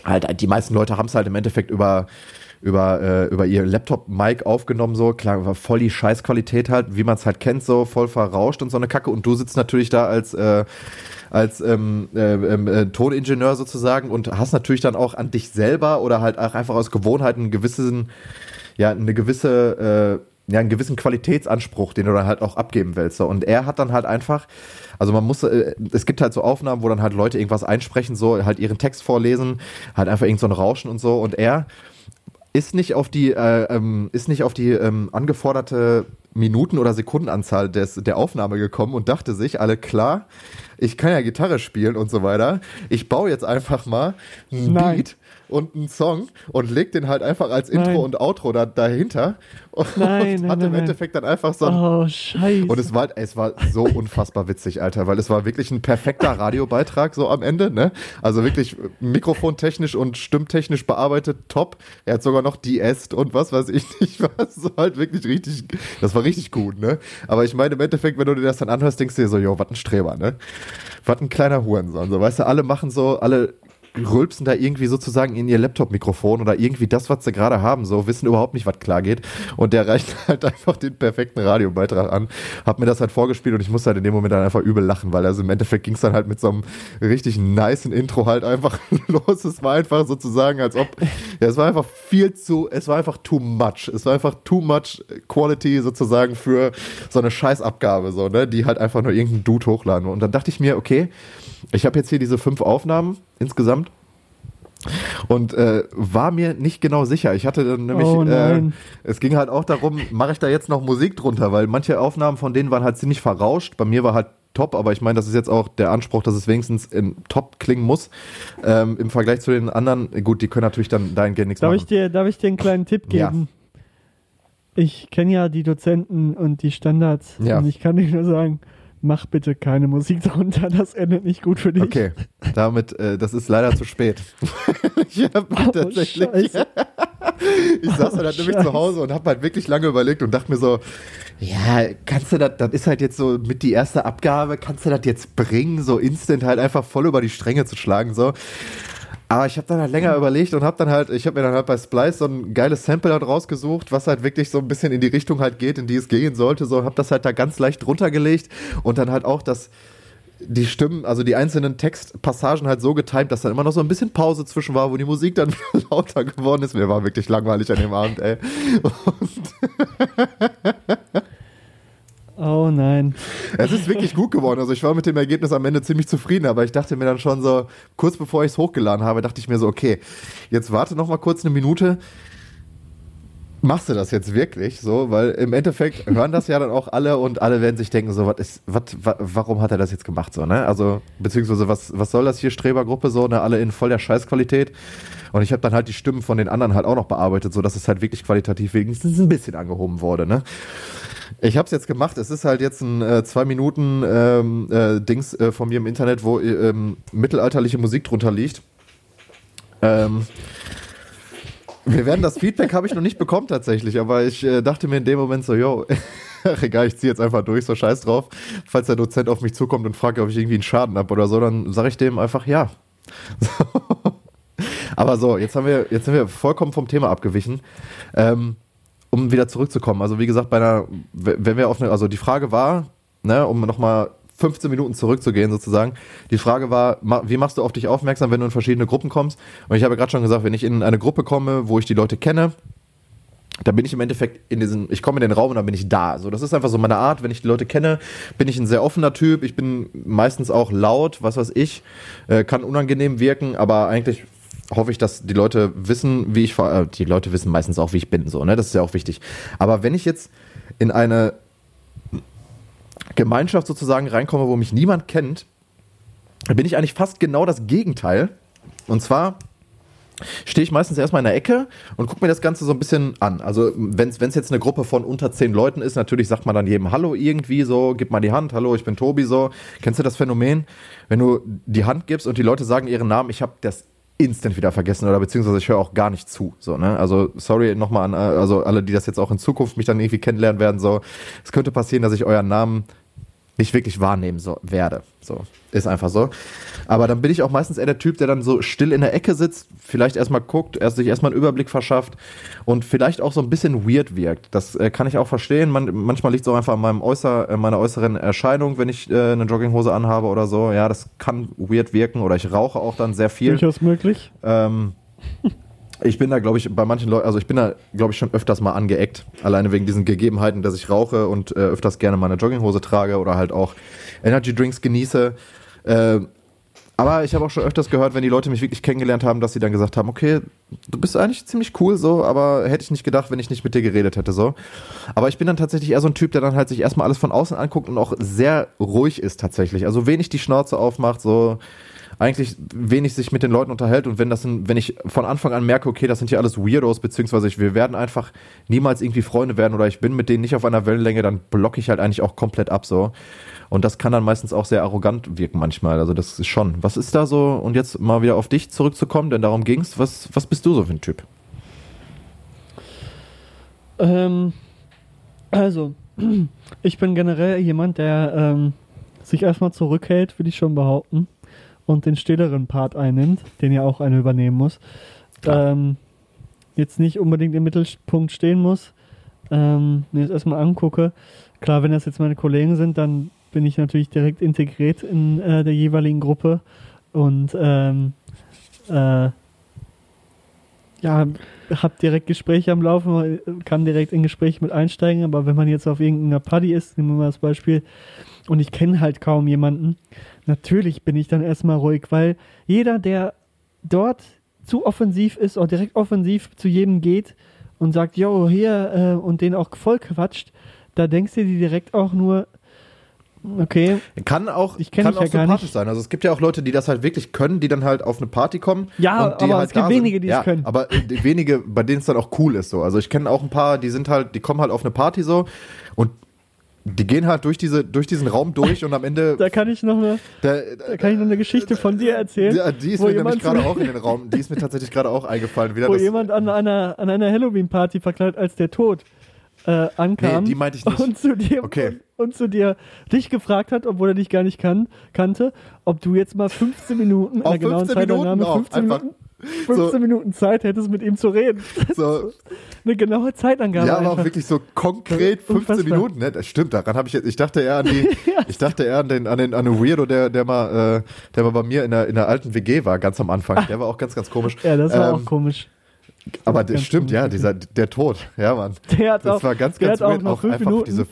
Halt, die meisten Leute haben es halt im Endeffekt über über, äh, über ihr Laptop-Mic aufgenommen, so, klar, war voll die Scheißqualität halt, wie man es halt kennt, so voll verrauscht und so eine Kacke. Und du sitzt natürlich da als, äh, als ähm, äh, ähm, äh, Toningenieur sozusagen und hast natürlich dann auch an dich selber oder halt auch einfach aus Gewohnheit einen gewissen, ja, eine gewisse, äh, ja, einen gewissen Qualitätsanspruch, den du dann halt auch abgeben willst. So. Und er hat dann halt einfach, also man muss, äh, es gibt halt so Aufnahmen, wo dann halt Leute irgendwas einsprechen, so halt ihren Text vorlesen, halt einfach irgend so ein Rauschen und so. Und er ist nicht auf die, äh, ähm, ist nicht auf die ähm, angeforderte Minuten- oder Sekundenanzahl des, der Aufnahme gekommen und dachte sich, alle klar, ich kann ja Gitarre spielen und so weiter. Ich baue jetzt einfach mal ein Nein. Beat und einen Song und leg den halt einfach als Intro Nein. und Outro da, dahinter und Nein, nein, hat im. Endeffekt dann einfach so Oh, scheiße. und es war, es war so unfassbar witzig, Alter, weil es war wirklich ein perfekter Radiobeitrag so am Ende, ne? Also wirklich mikrofontechnisch und stimmtechnisch bearbeitet, top. Er hat sogar noch de-esst und was weiß ich nicht was. So halt wirklich richtig, das war richtig gut, ne? Aber ich meine, im Endeffekt, wenn du dir das dann anhörst, denkst du dir so, jo, was ein Streber, ne? Was ein kleiner Hurensohn, so, weißt du, alle machen so, alle rülpsen da irgendwie sozusagen in ihr Laptop-Mikrofon oder irgendwie das, was sie gerade haben, so, wissen überhaupt nicht, was klar geht. Und der reicht halt einfach den perfekten Radiobeitrag an. Hab mir das halt vorgespielt und ich musste halt in dem Moment dann einfach übel lachen, weil also im Endeffekt ging es dann halt mit so einem richtig niceen Intro halt einfach los. Es war einfach sozusagen, als ob, ja, es war einfach viel zu, es war einfach too much. Es war einfach too much Quality sozusagen für so eine Scheißabgabe, so, ne, die halt einfach nur irgendein Dude hochladen. Und dann dachte ich mir, okay, ich habe jetzt hier diese fünf Aufnahmen insgesamt und äh, war mir nicht genau sicher. Ich hatte dann nämlich, Oh äh, es ging halt auch darum, mache ich da jetzt noch Musik drunter, weil manche Aufnahmen von denen waren halt ziemlich verrauscht. Bei mir war halt top, aber ich meine, das ist jetzt auch der Anspruch, dass es wenigstens in top klingen muss. Ähm, Im Vergleich zu den anderen, gut, die können natürlich dann dahingehend nichts Darf machen. ich, dir, darf ich dir einen kleinen Tipp Ja. geben? Ich kenne ja die Dozenten und die Standards. Ja. Und ich kann dir nur sagen, mach bitte keine Musik darunter, das endet nicht gut für dich. Okay, damit, äh, das ist leider zu spät. ich habe Oh, tatsächlich, Scheiße. ich saß dann halt nämlich zu Hause und habe halt wirklich lange überlegt und dachte mir so, ja, kannst du das, das ist halt jetzt so mit die erste Abgabe, kannst du das jetzt bringen, so instant halt einfach voll über die Stränge zu schlagen, so. Aber ich habe dann halt länger überlegt und habe dann halt, ich habe mir dann halt bei Splice so ein geiles Sample halt rausgesucht, was halt wirklich so ein bisschen in die Richtung halt geht, in die es gehen sollte, so habe das halt da ganz leicht runtergelegt und dann halt auch das die Stimmen, also die einzelnen Textpassagen halt so getimt, dass dann immer noch so ein bisschen Pause zwischen war, wo die Musik dann wieder lauter geworden ist. Mir war wirklich langweilig an dem Abend, ey. Oh nein. Es ist wirklich gut geworden. Also ich war mit dem Ergebnis am Ende ziemlich zufrieden, aber ich dachte mir dann schon so, kurz bevor ich es hochgeladen habe, dachte ich mir so, okay, jetzt warte noch mal kurz eine Minute. Machst du das jetzt wirklich so? Weil im Endeffekt hören das ja dann auch alle und alle werden sich denken, so, was ist, was, wa, warum hat er das jetzt gemacht so, ne? Also, beziehungsweise, was, was soll das hier, Strebergruppe so, ne? Alle in voll der Scheißqualität. Und ich habe dann halt die Stimmen von den anderen halt auch noch bearbeitet, so dass es halt wirklich qualitativ wenigstens ein bisschen angehoben wurde, ne? Ich habe es jetzt gemacht. Es ist halt jetzt ein äh, zwei Minuten ähm, äh, Dings äh, von mir im Internet, wo äh, ähm, mittelalterliche Musik drunter liegt. Ähm, wir werden das Feedback habe ich noch nicht bekommen tatsächlich, aber ich äh, dachte mir in dem Moment so, yo, ach, egal, ich ziehe jetzt einfach durch, so scheiß drauf. Falls der Dozent auf mich zukommt und fragt, ob ich irgendwie einen Schaden habe oder so, dann sage ich dem einfach ja. aber so, jetzt haben wir, jetzt sind wir vollkommen vom Thema abgewichen. Ähm, um wieder zurückzukommen, also wie gesagt, bei einer, wenn wir auf eine, also die Frage war, ne, um nochmal 15 Minuten zurückzugehen sozusagen, die Frage war, wie machst du auf dich aufmerksam, wenn du in verschiedene Gruppen kommst? Und ich habe gerade schon gesagt, wenn ich in eine Gruppe komme, wo ich die Leute kenne, da bin ich im Endeffekt in diesen, ich komme in den Raum und dann bin ich da. So, das ist einfach so meine Art. Wenn ich die Leute kenne, bin ich ein sehr offener Typ. Ich bin meistens auch laut, was weiß ich, äh, kann unangenehm wirken, aber eigentlich hoffe ich, dass die Leute wissen, wie ich, äh, die Leute wissen meistens auch, wie ich bin, so, ne, das ist ja auch wichtig. Aber wenn ich jetzt in eine Gemeinschaft sozusagen reinkomme, wo mich niemand kennt, bin ich eigentlich fast genau das Gegenteil. Und zwar stehe ich meistens erstmal in der Ecke und gucke mir das Ganze so ein bisschen an. Also wenn es jetzt eine Gruppe von unter zehn Leuten ist, natürlich sagt man dann jedem Hallo irgendwie so, gib mal die Hand, hallo, ich bin Tobi so. Kennst du das Phänomen? Wenn du die Hand gibst und die Leute sagen ihren Namen, ich habe das instant wieder vergessen oder beziehungsweise ich höre auch gar nicht zu. So, ne? Also sorry nochmal an, äh, also alle, die das jetzt auch in Zukunft mich dann irgendwie kennenlernen werden, so, es könnte passieren, dass ich euren Namen nicht wirklich wahrnehmen so, werde. So, ist einfach so. Aber dann bin ich auch meistens eher der Typ, der dann so still in der Ecke sitzt, vielleicht erstmal guckt, erst sich erstmal einen Überblick verschafft und vielleicht auch so ein bisschen weird wirkt. Das äh, kann ich auch verstehen. Man, manchmal liegt es auch einfach an meinem äußer, äh, meiner äußeren Erscheinung, wenn ich äh, eine Jogginghose anhabe oder so. Ja, das kann weird wirken oder ich rauche auch dann sehr viel. Durchaus möglich. Ähm, ich bin da, glaube ich, bei manchen Leuten, also ich bin da, glaube ich, schon öfters mal angeeckt. Alleine wegen diesen Gegebenheiten, dass ich rauche und äh, öfters gerne mal eine Jogginghose trage oder halt auch Energy Drinks genieße. Äh, Aber ich habe auch schon öfters gehört, wenn die Leute mich wirklich kennengelernt haben, dass sie dann gesagt haben, okay, du bist eigentlich ziemlich cool so, aber hätte ich nicht gedacht, wenn ich nicht mit dir geredet hätte so. Aber ich bin dann tatsächlich eher so ein Typ, der dann halt sich erstmal alles von außen anguckt und auch sehr ruhig ist tatsächlich. Also wenig die Schnauze aufmacht, so eigentlich wenig sich mit den Leuten unterhält und wenn das, wenn ich von Anfang an merke, okay, das sind hier alles Weirdos, beziehungsweise ich, wir werden einfach niemals irgendwie Freunde werden oder ich bin mit denen nicht auf einer Wellenlänge, dann blocke ich halt eigentlich auch komplett ab so. Und das kann dann meistens auch sehr arrogant wirken manchmal. Also das ist schon. Was ist da so, und jetzt mal wieder auf dich zurückzukommen, denn darum ging's. Was, was bist du so für ein Typ? Ähm, also, ich bin generell jemand, der ähm, sich erstmal zurückhält, würde ich schon behaupten, und den stilleren Part einnimmt, den ja auch einer übernehmen muss. Ähm, jetzt nicht unbedingt im Mittelpunkt stehen muss, ähm, mir das erstmal angucke. Klar, wenn das jetzt meine Kollegen sind, dann bin ich natürlich direkt integriert in äh, der jeweiligen Gruppe und ähm, äh, ja, habe direkt Gespräche am Laufen, kann direkt in Gespräche mit einsteigen, aber wenn man jetzt auf irgendeiner Party ist, nehmen wir mal das Beispiel, und ich kenne halt kaum jemanden, natürlich bin ich dann erstmal ruhig, weil jeder, der dort zu offensiv ist oder direkt offensiv zu jedem geht und sagt, yo, hier, äh, und den auch voll quatscht, da denkst du dir direkt auch nur, Okay. Kann auch, ich kann ja auch gar sympathisch nicht. sein. Also es gibt ja auch Leute, die das halt wirklich können, die dann halt auf eine Party kommen. Ja, aber halt es gibt wenige, die es ja, können. Aber wenige, bei denen es dann auch cool ist so. Also ich kenne auch ein paar, die sind halt, die kommen halt auf eine Party so und die gehen halt durch diese, durch diesen Raum durch und am Ende. Da kann ich noch eine, da, da kann ich noch eine Geschichte von dir erzählen. Ja, die ist mir nämlich gerade auch in den Raum, die ist mir tatsächlich gerade auch eingefallen. Wieder wo das, jemand an einer, an einer Halloween-Party verkleidet als der Tod äh, ankam. Nee, die meinte ich nicht. Und zu dir, Okay. und, und zu dir dich gefragt hat, obwohl er dich gar nicht kann, kannte, ob du jetzt mal 15 Minuten, in Auf der genauen 15 Zeitangabe, Minuten auch, 15, einfach Minuten, 15 so. Minuten Zeit hättest, mit ihm zu reden. so, Eine genaue Zeitangabe. ja, aber auch wirklich so konkret 15 Unfassbar. Minuten. Ne? Das stimmt, daran habe ich jetzt, ich dachte eher an die, ich dachte eher an den, an den, an den Weirdo, der, der mal, äh, der mal bei mir in der, in der alten WG war, ganz am Anfang. Der war auch ganz, ganz komisch. ja, das war Ähm, auch komisch. Aber ganz das stimmt, komisch, ja, dieser, der Tod, ja, Mann. Der hat Das auch, war ganz, ganz auch weird. Auch fünf einfach Minuten diese,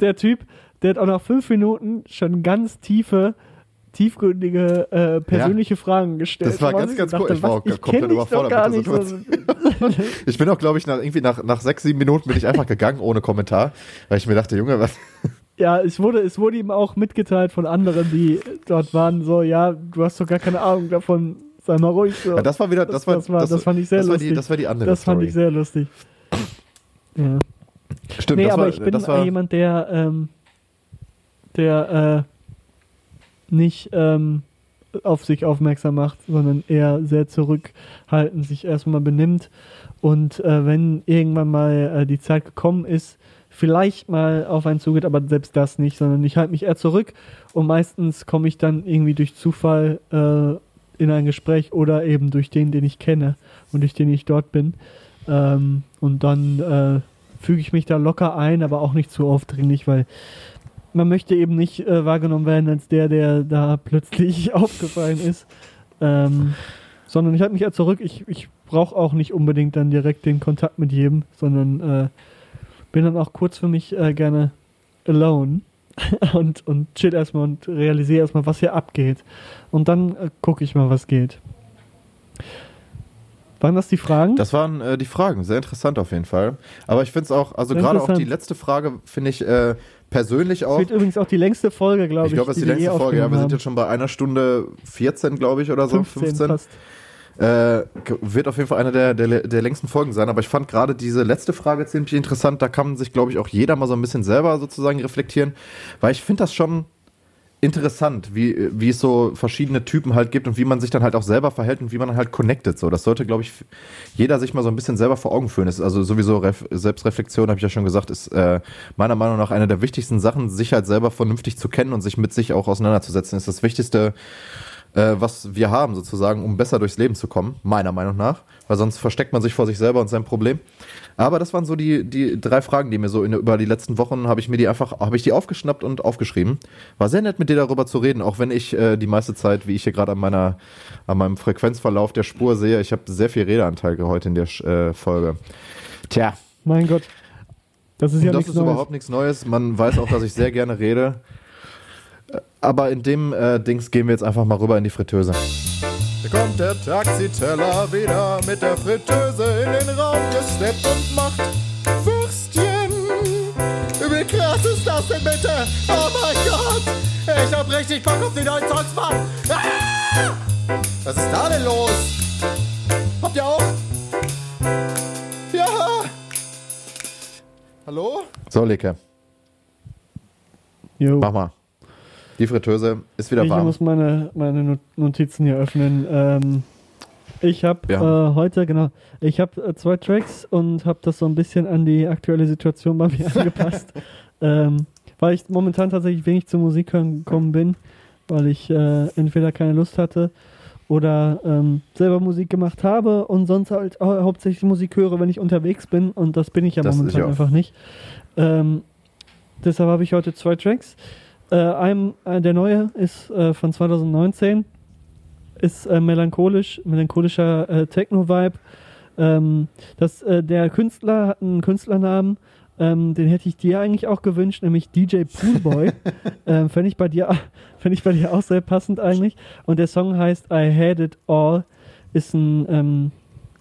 der Typ, der hat auch nach fünf Minuten schon ganz tiefe, tiefgründige, äh, persönliche Fragen gestellt. Das war ganz, ganz cool. Ich war auch ich komplett überfordert mit der ich bin auch, glaube ich, nach, irgendwie nach, nach sechs, sieben Minuten bin ich einfach gegangen ohne Kommentar, weil ich mir dachte, Junge, was, ja, es wurde, es wurde ihm auch mitgeteilt von anderen, die dort waren, so, ja, du hast doch gar keine Ahnung davon, sei mal ruhig. So. ja, das war wieder, das, Das- war, das war- das fand ich sehr das War lustig. die, das war die andere das fand Story. ich sehr lustig. Ja. Stimmt, nee, das aber war, ich bin das jemand, der, ähm, der äh, nicht ähm, auf sich aufmerksam macht, sondern eher sehr zurückhaltend sich erstmal benimmt. Und äh, wenn irgendwann mal äh, die Zeit gekommen ist, vielleicht mal auf einen zugeht, aber selbst das nicht, sondern ich halte mich eher zurück und meistens komme ich dann irgendwie durch Zufall äh, in ein Gespräch oder eben durch den, den ich kenne und durch den ich dort bin. Ähm, und dann äh, füge ich mich da locker ein, aber auch nicht zu aufdringlich, weil man möchte eben nicht äh, wahrgenommen werden als der, der da plötzlich aufgefallen ist. Ähm, sondern ich halte mich eher zurück. Ich, ich brauche auch nicht unbedingt dann direkt den Kontakt mit jedem, sondern äh, bin dann auch kurz für mich äh, gerne alone und, und chill erstmal und realisiere erstmal, was hier abgeht. Und dann äh, gucke ich mal, was geht. Waren das die Fragen? Das waren äh, die Fragen, sehr interessant auf jeden Fall. Aber ich finde es auch, also gerade auch die letzte Frage finde ich äh, persönlich das auch. wird übrigens auch die längste Folge, glaube ich. Ich glaube, das ist die wir längste Folge. Ja, wir sind jetzt schon bei einer Stunde 14, glaube ich, oder so. haben. 15 fast. Äh, wird auf jeden Fall eine der, der, der längsten Folgen sein, aber ich fand gerade diese letzte Frage ziemlich interessant. Da kann sich, glaube ich, auch jeder mal so ein bisschen selber sozusagen reflektieren, weil ich finde das schon interessant, wie, wie es so verschiedene Typen halt gibt und wie man sich dann halt auch selber verhält und wie man halt connected. So, das sollte, glaube ich, jeder sich mal so ein bisschen selber vor Augen führen. Das ist also sowieso Ref Selbstreflexion, habe ich ja schon gesagt, ist äh, meiner Meinung nach eine der wichtigsten Sachen, sich halt selber vernünftig zu kennen und sich mit sich auch auseinanderzusetzen. ist das Wichtigste, äh, was wir haben, sozusagen, um besser durchs Leben zu kommen, meiner Meinung nach. Weil sonst versteckt man sich vor sich selber und sein Problem. Aber das waren so die, die drei Fragen, die mir so in, über die letzten Wochen habe ich mir die einfach, habe ich die aufgeschnappt und aufgeschrieben. War sehr nett mit dir darüber zu reden, auch wenn ich äh, die meiste Zeit, wie ich hier gerade an meiner, an meinem Frequenzverlauf der Spur sehe, ich habe sehr viel Redeanteil heute in der äh, Folge. Tja, Mein Gott. Das ist ja das ist Neues. überhaupt nichts Neues. Man weiß auch, dass ich sehr gerne rede. Aber in dem äh, Dings gehen wir jetzt einfach mal rüber in die Fritteuse. Da kommt der Taxiteller wieder mit der Fritteuse in den Raum gesteppt und macht Würstchen. Wie krass ist das denn bitte? Oh mein Gott! Ich hab richtig Bock auf die neuen Songs, Mann! Ah! Was ist da denn los? Habt ihr auch? Ja! Hallo? So, Leke, Jo. mach mal. Die Fritteuse ist wieder Ich warm. muss meine, meine Not- Notizen hier öffnen. Ähm, ich habe Ja. äh, heute, genau, ich habe äh, zwei Tracks und habe das so ein bisschen an die aktuelle Situation bei mir angepasst. ähm, weil ich momentan tatsächlich wenig zur Musik hören gekommen bin, weil ich äh, entweder keine Lust hatte oder ähm, selber Musik gemacht habe und sonst halt hau hauptsächlich Musik höre, wenn ich unterwegs bin und das bin ich ja Das momentan einfach nicht. Ähm, deshalb habe ich heute zwei Tracks. Äh, einem, äh, der neue ist äh, von 2019, ist äh, melancholisch, melancholischer äh, Techno-Vibe. Ähm, das, äh, der Künstler hat einen Künstlernamen, ähm, den hätte ich dir eigentlich auch gewünscht, nämlich DJ Poolboy. ähm, Fände ich, bei dir- fänd ich bei dir auch sehr passend eigentlich. Und der Song heißt I Had It All. Ist ein ähm,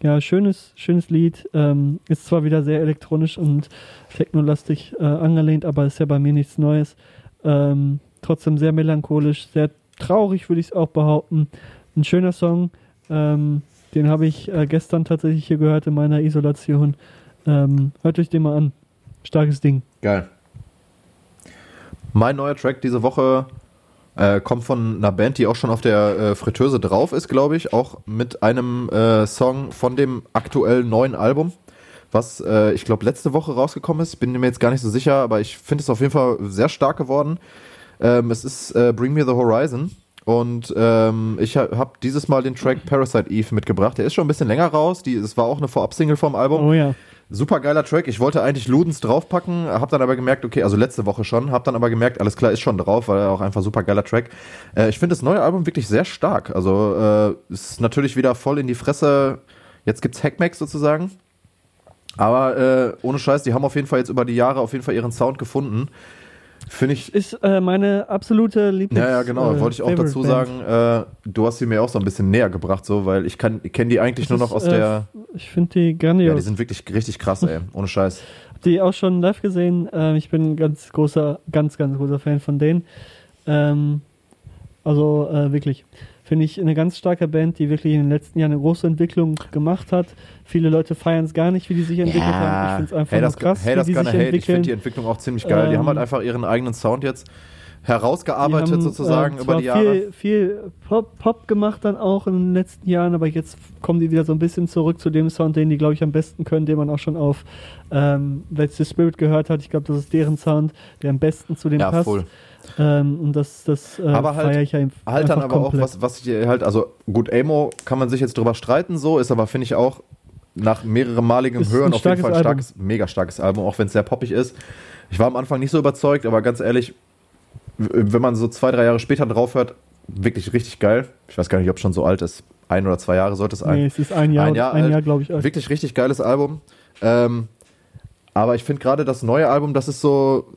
ja, schönes, schönes Lied. Ähm, ist zwar wieder sehr elektronisch und technolastig äh, angelehnt, aber ist ja bei mir nichts Neues. Ähm, trotzdem sehr melancholisch, sehr traurig, würde ich es auch behaupten. Ein schöner Song. Ähm, den habe ich äh, gestern tatsächlich hier gehört in meiner Isolation. Ähm, hört euch den mal an. Starkes Ding. Geil. Mein neuer Track diese Woche äh, kommt von einer Band, die auch schon auf der äh, Fritteuse drauf ist, glaube ich. Auch mit einem äh, Song von dem aktuellen neuen Album, was äh, ich glaube letzte Woche rausgekommen ist. Bin mir jetzt gar nicht so sicher, aber ich finde es auf jeden Fall sehr stark geworden. Ähm, es ist äh, Bring Me the Horizon. Und ähm, ich ha habe dieses Mal den Track Parasite Eve mitgebracht. Der ist schon ein bisschen länger raus. Die, es war auch eine Vorab-Single vom Album. Oh ja. Super geiler Track. Ich wollte eigentlich Ludens draufpacken, hab dann aber gemerkt, okay, also letzte Woche schon, hab dann aber gemerkt, alles klar, ist schon drauf, weil er auch einfach super geiler Track. Äh, ich finde das neue Album wirklich sehr stark. Also äh, ist natürlich wieder voll in die Fresse. Jetzt gibt's Hackmax sozusagen. Aber äh, ohne Scheiß, die haben auf jeden Fall jetzt über die Jahre auf jeden Fall ihren Sound gefunden. Finde ich. Ist äh, meine absolute Lieblings... Ja, ja, genau. äh, Wollte ich auch Favorite dazu sagen, äh, du hast sie mir auch so ein bisschen näher gebracht, so, weil ich kenne die eigentlich Das nur noch ist, aus äh, der. Ich finde die Ja, grandios. die sind wirklich richtig krass, ey. Ohne Scheiß. Hab die auch schon live gesehen. Ähm, ich bin ein ganz großer, ganz, ganz großer Fan von denen. Ähm, also äh, wirklich. Finde ich eine ganz starke Band, die wirklich in den letzten Jahren eine große Entwicklung gemacht hat. Viele Leute feiern es gar nicht, wie die sich entwickelt haben. Ich finde es einfach hey, das, krass, hey, das wie die sich hate. Ich finde entwickeln. die Entwicklung auch ziemlich geil. die haben halt Ähm, einfach ihren eigenen Sound jetzt herausgearbeitet haben, sozusagen äh, über die Jahre. Viel, viel Pop, Pop gemacht dann auch in den letzten Jahren, aber jetzt kommen die wieder so ein bisschen zurück zu dem Sound, den die, glaube ich, am besten können, den man auch schon auf ähm, That's the Spirit gehört hat. Ich glaube, das ist deren Sound, der am besten zu dem ja, passt. voll. Ähm, und das, das äh, Aber halt- ich ja Halt einfach dann aber komplett. auch, was, was ich halt, also gut, Amo kann man sich jetzt drüber streiten, so, ist aber, finde ich auch, nach mehreren maligem Ist Hören auf jeden Fall ein Album. starkes, mega starkes Album, auch wenn es sehr poppig ist. Ich war am Anfang nicht so überzeugt, aber ganz ehrlich, wenn man so zwei, drei Jahre später drauf hört, wirklich richtig geil. Ich weiß gar nicht, ob es schon so alt ist. Ein oder zwei Jahre sollte es ein. Nee, es ist ein Jahr, Ein Jahr ein. Jahr, glaube ich. alt. Wirklich richtig geiles Album. Ähm, aber ich finde gerade das neue Album, das ist so,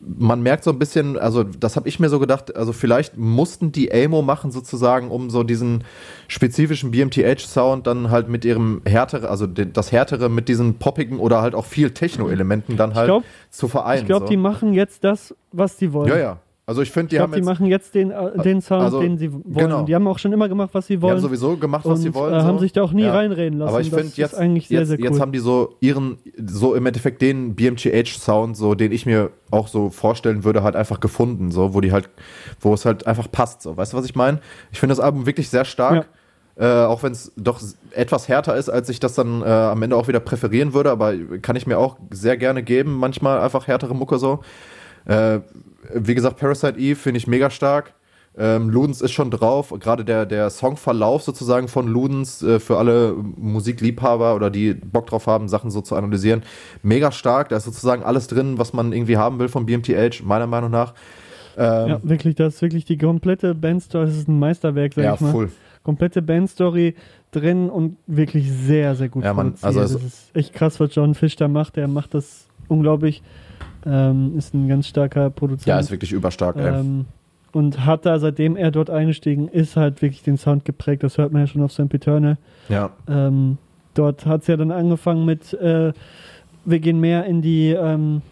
man merkt so ein bisschen, also das habe ich mir so gedacht, also vielleicht mussten die Amo machen sozusagen, um so diesen spezifischen BMTH-Sound dann halt mit ihrem härtere, also das härtere mit diesen poppigen oder halt auch viel Techno-Elementen dann halt glaub- zu vereinen. Ich glaube, so. die machen jetzt das, was die wollen. ja, ja. Also ich finde, die ich haben glaube, die jetzt, machen jetzt den, äh, den Sound, also, den sie wollen. genau. Die haben auch schon immer gemacht, was sie die wollen. haben sowieso gemacht, was und sie wollen. äh, haben so. sich da auch nie Ja. reinreden lassen. Aber ich finde jetzt, eigentlich sehr, jetzt, sehr cool. jetzt haben die so ihren, so im Endeffekt den BMGH-Sound, so den ich mir auch so vorstellen würde, halt einfach gefunden, so wo die halt, wo es halt einfach passt. So, weißt du, was ich meine? Ich finde das Album wirklich sehr stark. Äh, auch wenn es doch etwas härter ist, als ich das dann äh, am Ende auch wieder präferieren würde, aber kann ich mir auch sehr gerne geben, manchmal einfach härtere Mucke so. Äh, wie gesagt, Parasite Eve finde ich mega stark. Ähm, Ludens ist schon drauf. Gerade der, der Songverlauf sozusagen von Ludens äh, für alle Musikliebhaber oder die Bock drauf haben, Sachen so zu analysieren, mega stark. Da ist sozusagen alles drin, was man irgendwie haben will von BMTH, meiner Meinung nach. Ähm, ja, wirklich, das ist wirklich die komplette Bandstory. Das ist ein Meisterwerk, sag ja, ich mal. full. Komplette Bandstory drin und wirklich sehr, sehr gut Ja, produziert. also es- das ist echt krass, was John Fish da macht. Der macht das unglaublich. Ähm, ist ein ganz starker Produzent. Ja, ist wirklich überstark, ähm, und hat da, seitdem er dort eingestiegen ist, halt wirklich den Sound geprägt. Das hört man ja schon auf St. Eternal. Ja. Ähm, dort hat es ja dann angefangen mit, äh, wir gehen mehr in die ähm,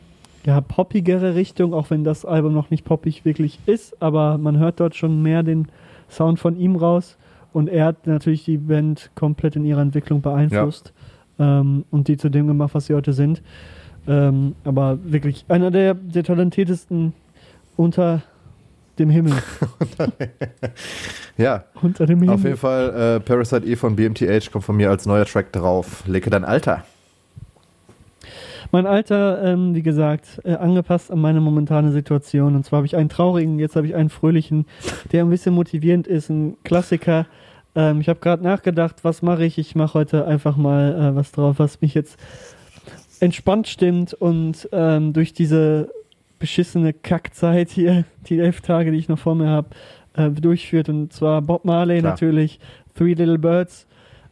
ja, poppigere Richtung, auch wenn das Album noch nicht poppig wirklich ist, aber man hört dort schon mehr den Sound von ihm raus und er hat natürlich die Band komplett in ihrer Entwicklung beeinflusst ähm, und die zu dem gemacht, was sie heute sind. Ähm, aber wirklich einer der, der talentiertesten unter dem Himmel. Ja, unter dem Himmel. auf jeden Fall äh, Parasite E von BMTH kommt von mir als neuer Track drauf. Lege dein Alter. Mein Alter, ähm, wie gesagt, äh, angepasst an meine momentane Situation. Und zwar habe ich einen traurigen, jetzt habe ich einen fröhlichen, der ein bisschen motivierend ist, ein Klassiker. Ähm, ich habe gerade nachgedacht, was mache ich? Ich mache heute einfach mal äh, was drauf, was mich jetzt entspannt stimmt und ähm, durch diese beschissene Kackzeit hier, die elf Tage, die ich noch vor mir habe, äh, durchführt. Und zwar Bob Marley Klar. natürlich, Three Little Birds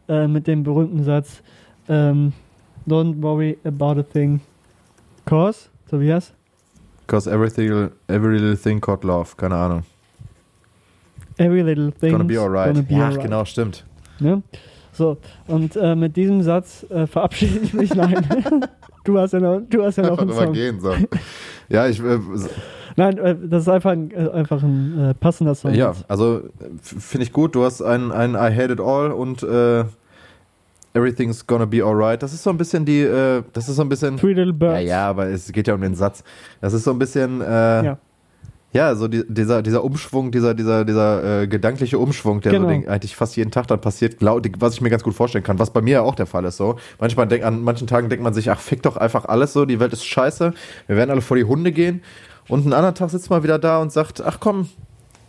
äh, mit dem berühmten Satz. Ähm, Don't worry about a thing. Cause? Tobias? Cause everything, every little thing called love. Keine Ahnung. Every little thing. Gonna be alright. Gonna be alright. genau, stimmt. Ne? So, und äh, mit diesem Satz äh, verabschiede ich mich. Nein, du hast ja noch, du hast ja noch einen Song. gehen, so. Ja, ich, äh, Nein, äh, das ist einfach ein, äh, einfach ein äh, passender Song. ja, also finde ich gut. Du hast ein, ein I Hate It All und äh, Everything's Gonna Be Alright. Das ist so ein bisschen die, äh, das ist so ein bisschen. Three Little Ja, Birds. ja, aber es geht ja um den Satz. Das ist so ein bisschen, Ja. Ja. so die, dieser, dieser Umschwung, dieser, dieser, dieser äh, gedankliche Umschwung, der Genau. so den, eigentlich fast jeden Tag dann passiert, glaub, was ich mir ganz gut vorstellen kann, was bei mir ja auch der Fall ist so. Manchmal denk, an manchen Tagen denkt man sich, ach, fick doch einfach alles so, die Welt ist scheiße, wir werden alle vor die Hunde gehen. Und einen anderen Tag sitzt man wieder da und sagt, ach komm,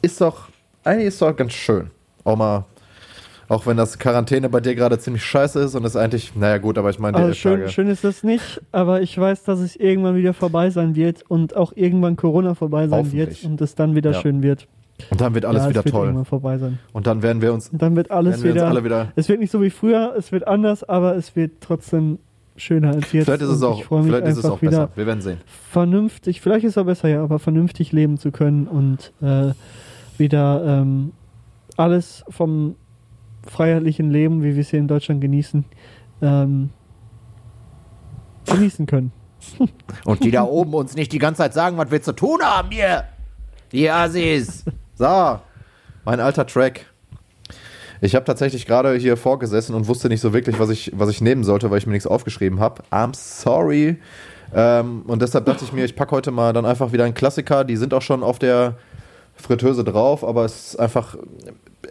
ist doch, eigentlich ist doch ganz schön. Auch mal, auch wenn das Quarantäne bei dir gerade ziemlich scheiße ist und es eigentlich, naja gut, aber ich meine, Also schön, Tage- schön ist das nicht, aber ich weiß, dass es irgendwann wieder vorbei sein wird und auch irgendwann Corona vorbei sein wird und es dann wieder Ja. schön wird. und dann wird alles ja, wieder es wird toll. vorbei sein. Und dann werden wir uns, Und dann wird alles werden wir wieder, alle wieder Es wird nicht so wie früher, es wird anders, aber es wird trotzdem schöner als jetzt. Vielleicht ist es auch, vielleicht ist es auch wieder besser. Wir werden sehen. vernünftig, vielleicht ist es auch besser, ja, aber vernünftig leben zu können und äh, wieder ähm, alles vom freiheitlichen Leben, wie wir es hier in Deutschland genießen, ähm, genießen können. Und die da oben uns nicht die ganze Zeit sagen, was wir zu tun haben hier. Die Assis. So, mein alter Track. Ich habe tatsächlich gerade hier vorgesessen und wusste nicht so wirklich, was ich, was ich nehmen sollte, weil ich mir nichts aufgeschrieben habe. I'm sorry. Ähm, und deshalb dachte ich mir, ich packe heute mal dann einfach wieder einen Klassiker. Die sind auch schon auf der Fritteuse drauf, aber es ist einfach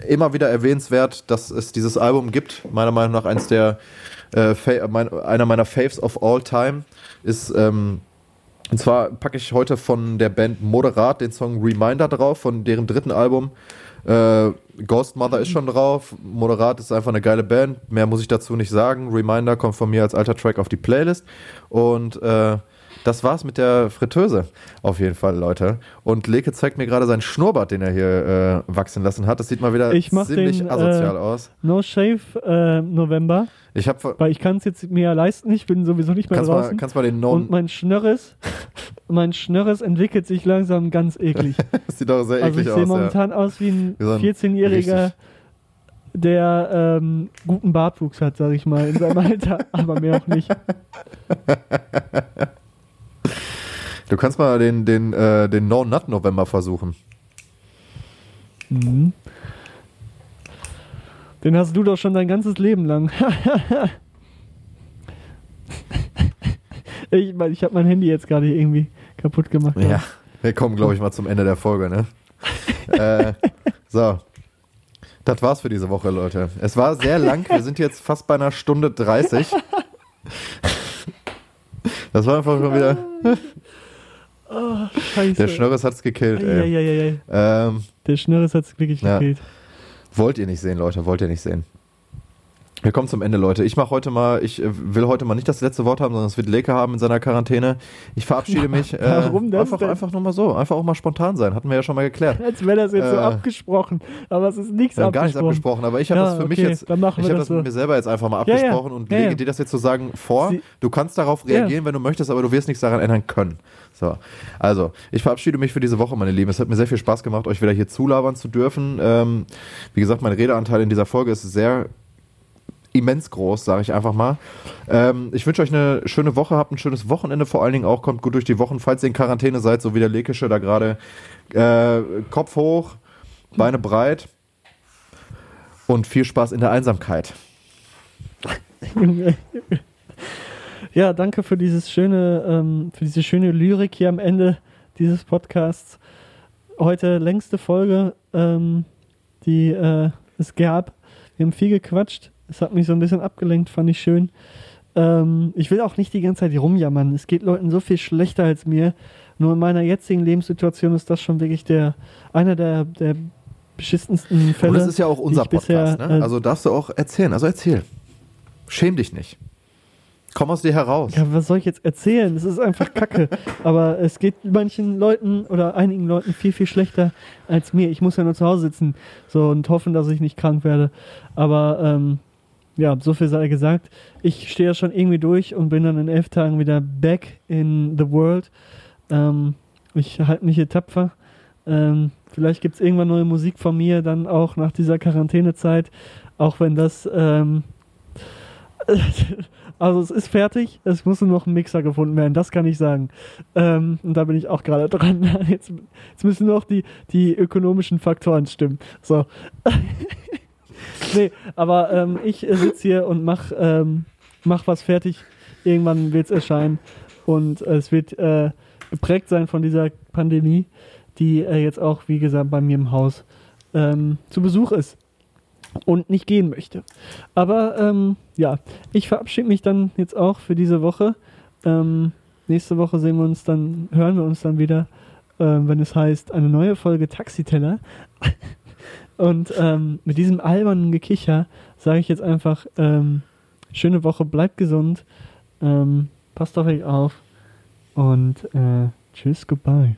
immer wieder erwähnenswert, dass es dieses Album gibt. Meiner Meinung nach eins der äh, mein, einer meiner Faves of all time ist ähm, und zwar packe ich heute von der Band Moderat den Song Reminder drauf, von deren dritten Album. Äh, Ghost Mother ist schon drauf. Moderat ist einfach eine geile Band. Mehr muss ich dazu nicht sagen. Reminder kommt von mir als alter Track auf die Playlist. Und äh, das war's mit der Fritteuse. Auf jeden Fall, Leute. Und Leke zeigt mir gerade seinen Schnurrbart, den er hier äh, wachsen lassen hat. Das sieht mal wieder ziemlich den, asozial äh, aus. No Shave äh, November, Ich habe weil ich kann es jetzt mir ja leisten, ich bin sowieso nicht mehr kannst mal, draußen. kannst mal den und Non. mein Schnörres, mein Schnörres entwickelt sich langsam ganz eklig. Das sieht doch sehr Also eklig ich sehe aus. Ja. momentan aus wie ein Wie so ein 14-Jähriger, richtig- der ähm, guten Bartwuchs hat, sag ich mal, in seinem Alter, aber mehr auch nicht. Du kannst mal den, den, äh, den No Nut November versuchen. Mhm. Den hast du doch schon dein ganzes Leben lang. ich meine, ich habe mein Handy jetzt gerade irgendwie kaputt gemacht. Ja, wir kommen, glaube ich, mal zum Ende der Folge, ne? äh, so. Das war's für diese Woche, Leute. Es war sehr lang. Wir sind jetzt fast bei einer Stunde 30. Das war einfach schon wieder. Scheiße. Der Schnörres hat's gekillt, ey. Ähm, Der Schnörres hat es wirklich Ja. gekillt. wollt ihr nicht sehen, Leute, wollt ihr nicht sehen. Wir kommen zum Ende, Leute. Ich mache heute mal, ich äh, will heute mal nicht das letzte Wort haben, sondern es wird Leke haben in seiner Quarantäne. Ich verabschiede mich. Äh, Warum das einfach, denn? einfach nur mal so. Einfach auch mal spontan sein. Hatten wir ja schon mal geklärt. Als wäre das jetzt so Äh. abgesprochen. Aber es ist nichts Wir haben gar nichts abgesprochen. abgesprochen, aber ich habe Ja, das für mich okay, jetzt, dann machen ich habe das das mit so. mir selber jetzt einfach mal Ja, ja. abgesprochen und Ja, lege ja. dir das jetzt sozusagen vor. Sie- du kannst darauf Ja. reagieren, wenn du möchtest, aber du wirst nichts daran ändern können. So, also ich verabschiede mich für diese Woche, meine Lieben. Es hat mir sehr viel Spaß gemacht, euch wieder hier zulabern zu dürfen. Ähm, wie gesagt, mein Redeanteil in dieser Folge ist sehr immens groß, sage ich einfach mal. Ähm, ich wünsche euch eine schöne Woche, habt ein schönes Wochenende vor allen Dingen auch, kommt gut durch die Wochen, falls ihr in Quarantäne seid, so wie der Lekische da gerade. Äh, Kopf hoch, Beine breit und viel Spaß in der Einsamkeit. Ja, danke für dieses schöne, ähm, für diese schöne Lyrik hier am Ende dieses Podcasts. Heute längste Folge, ähm, die äh, es gab. Wir haben viel gequatscht. Es hat mich so ein bisschen abgelenkt, fand ich schön. Ähm, ich will auch nicht die ganze Zeit rumjammern. Es geht Leuten so viel schlechter als mir. Nur in meiner jetzigen Lebenssituation ist das schon wirklich der einer der, der beschissensten Fälle. Und das ist ja auch unser ich bisher, Podcast, ne? Also darfst du auch erzählen. Also erzähl. Schäm dich nicht. Komm aus dir heraus. Ja, was soll ich jetzt erzählen? Das ist einfach Kacke. Aber es geht manchen Leuten oder einigen Leuten viel, viel schlechter als mir. Ich muss ja nur zu Hause sitzen so und hoffen, dass ich nicht krank werde. Aber ähm, ja, so viel sei gesagt. Ich stehe ja schon irgendwie durch und bin dann in elf Tagen wieder back in the world. Ähm, ich halte mich hier tapfer. Ähm, vielleicht gibt es irgendwann neue Musik von mir, dann auch nach dieser Quarantänezeit. Auch wenn das ähm, also es ist fertig, es muss nur noch ein Mixer gefunden werden, das kann ich sagen. Ähm, und da bin ich auch gerade dran. Jetzt, jetzt müssen noch die, die ökonomischen Faktoren stimmen. So. nee, aber ähm, ich sitze hier und mach, ähm, mach was fertig. Irgendwann wird es erscheinen. Und es wird äh, geprägt sein von dieser Pandemie, die äh, jetzt auch, wie gesagt, bei mir im Haus ähm, zu Besuch ist und nicht gehen möchte. Aber ähm, ja, ich verabschiede mich dann jetzt auch für diese Woche. Ähm, nächste Woche sehen wir uns dann, hören wir uns dann wieder, ähm, wenn es heißt, eine neue Folge Taxiteller. und ähm, mit diesem albernen Gekicher sage ich jetzt einfach, ähm, schöne Woche, bleibt gesund, ähm, passt auf euch auf und äh, tschüss, goodbye.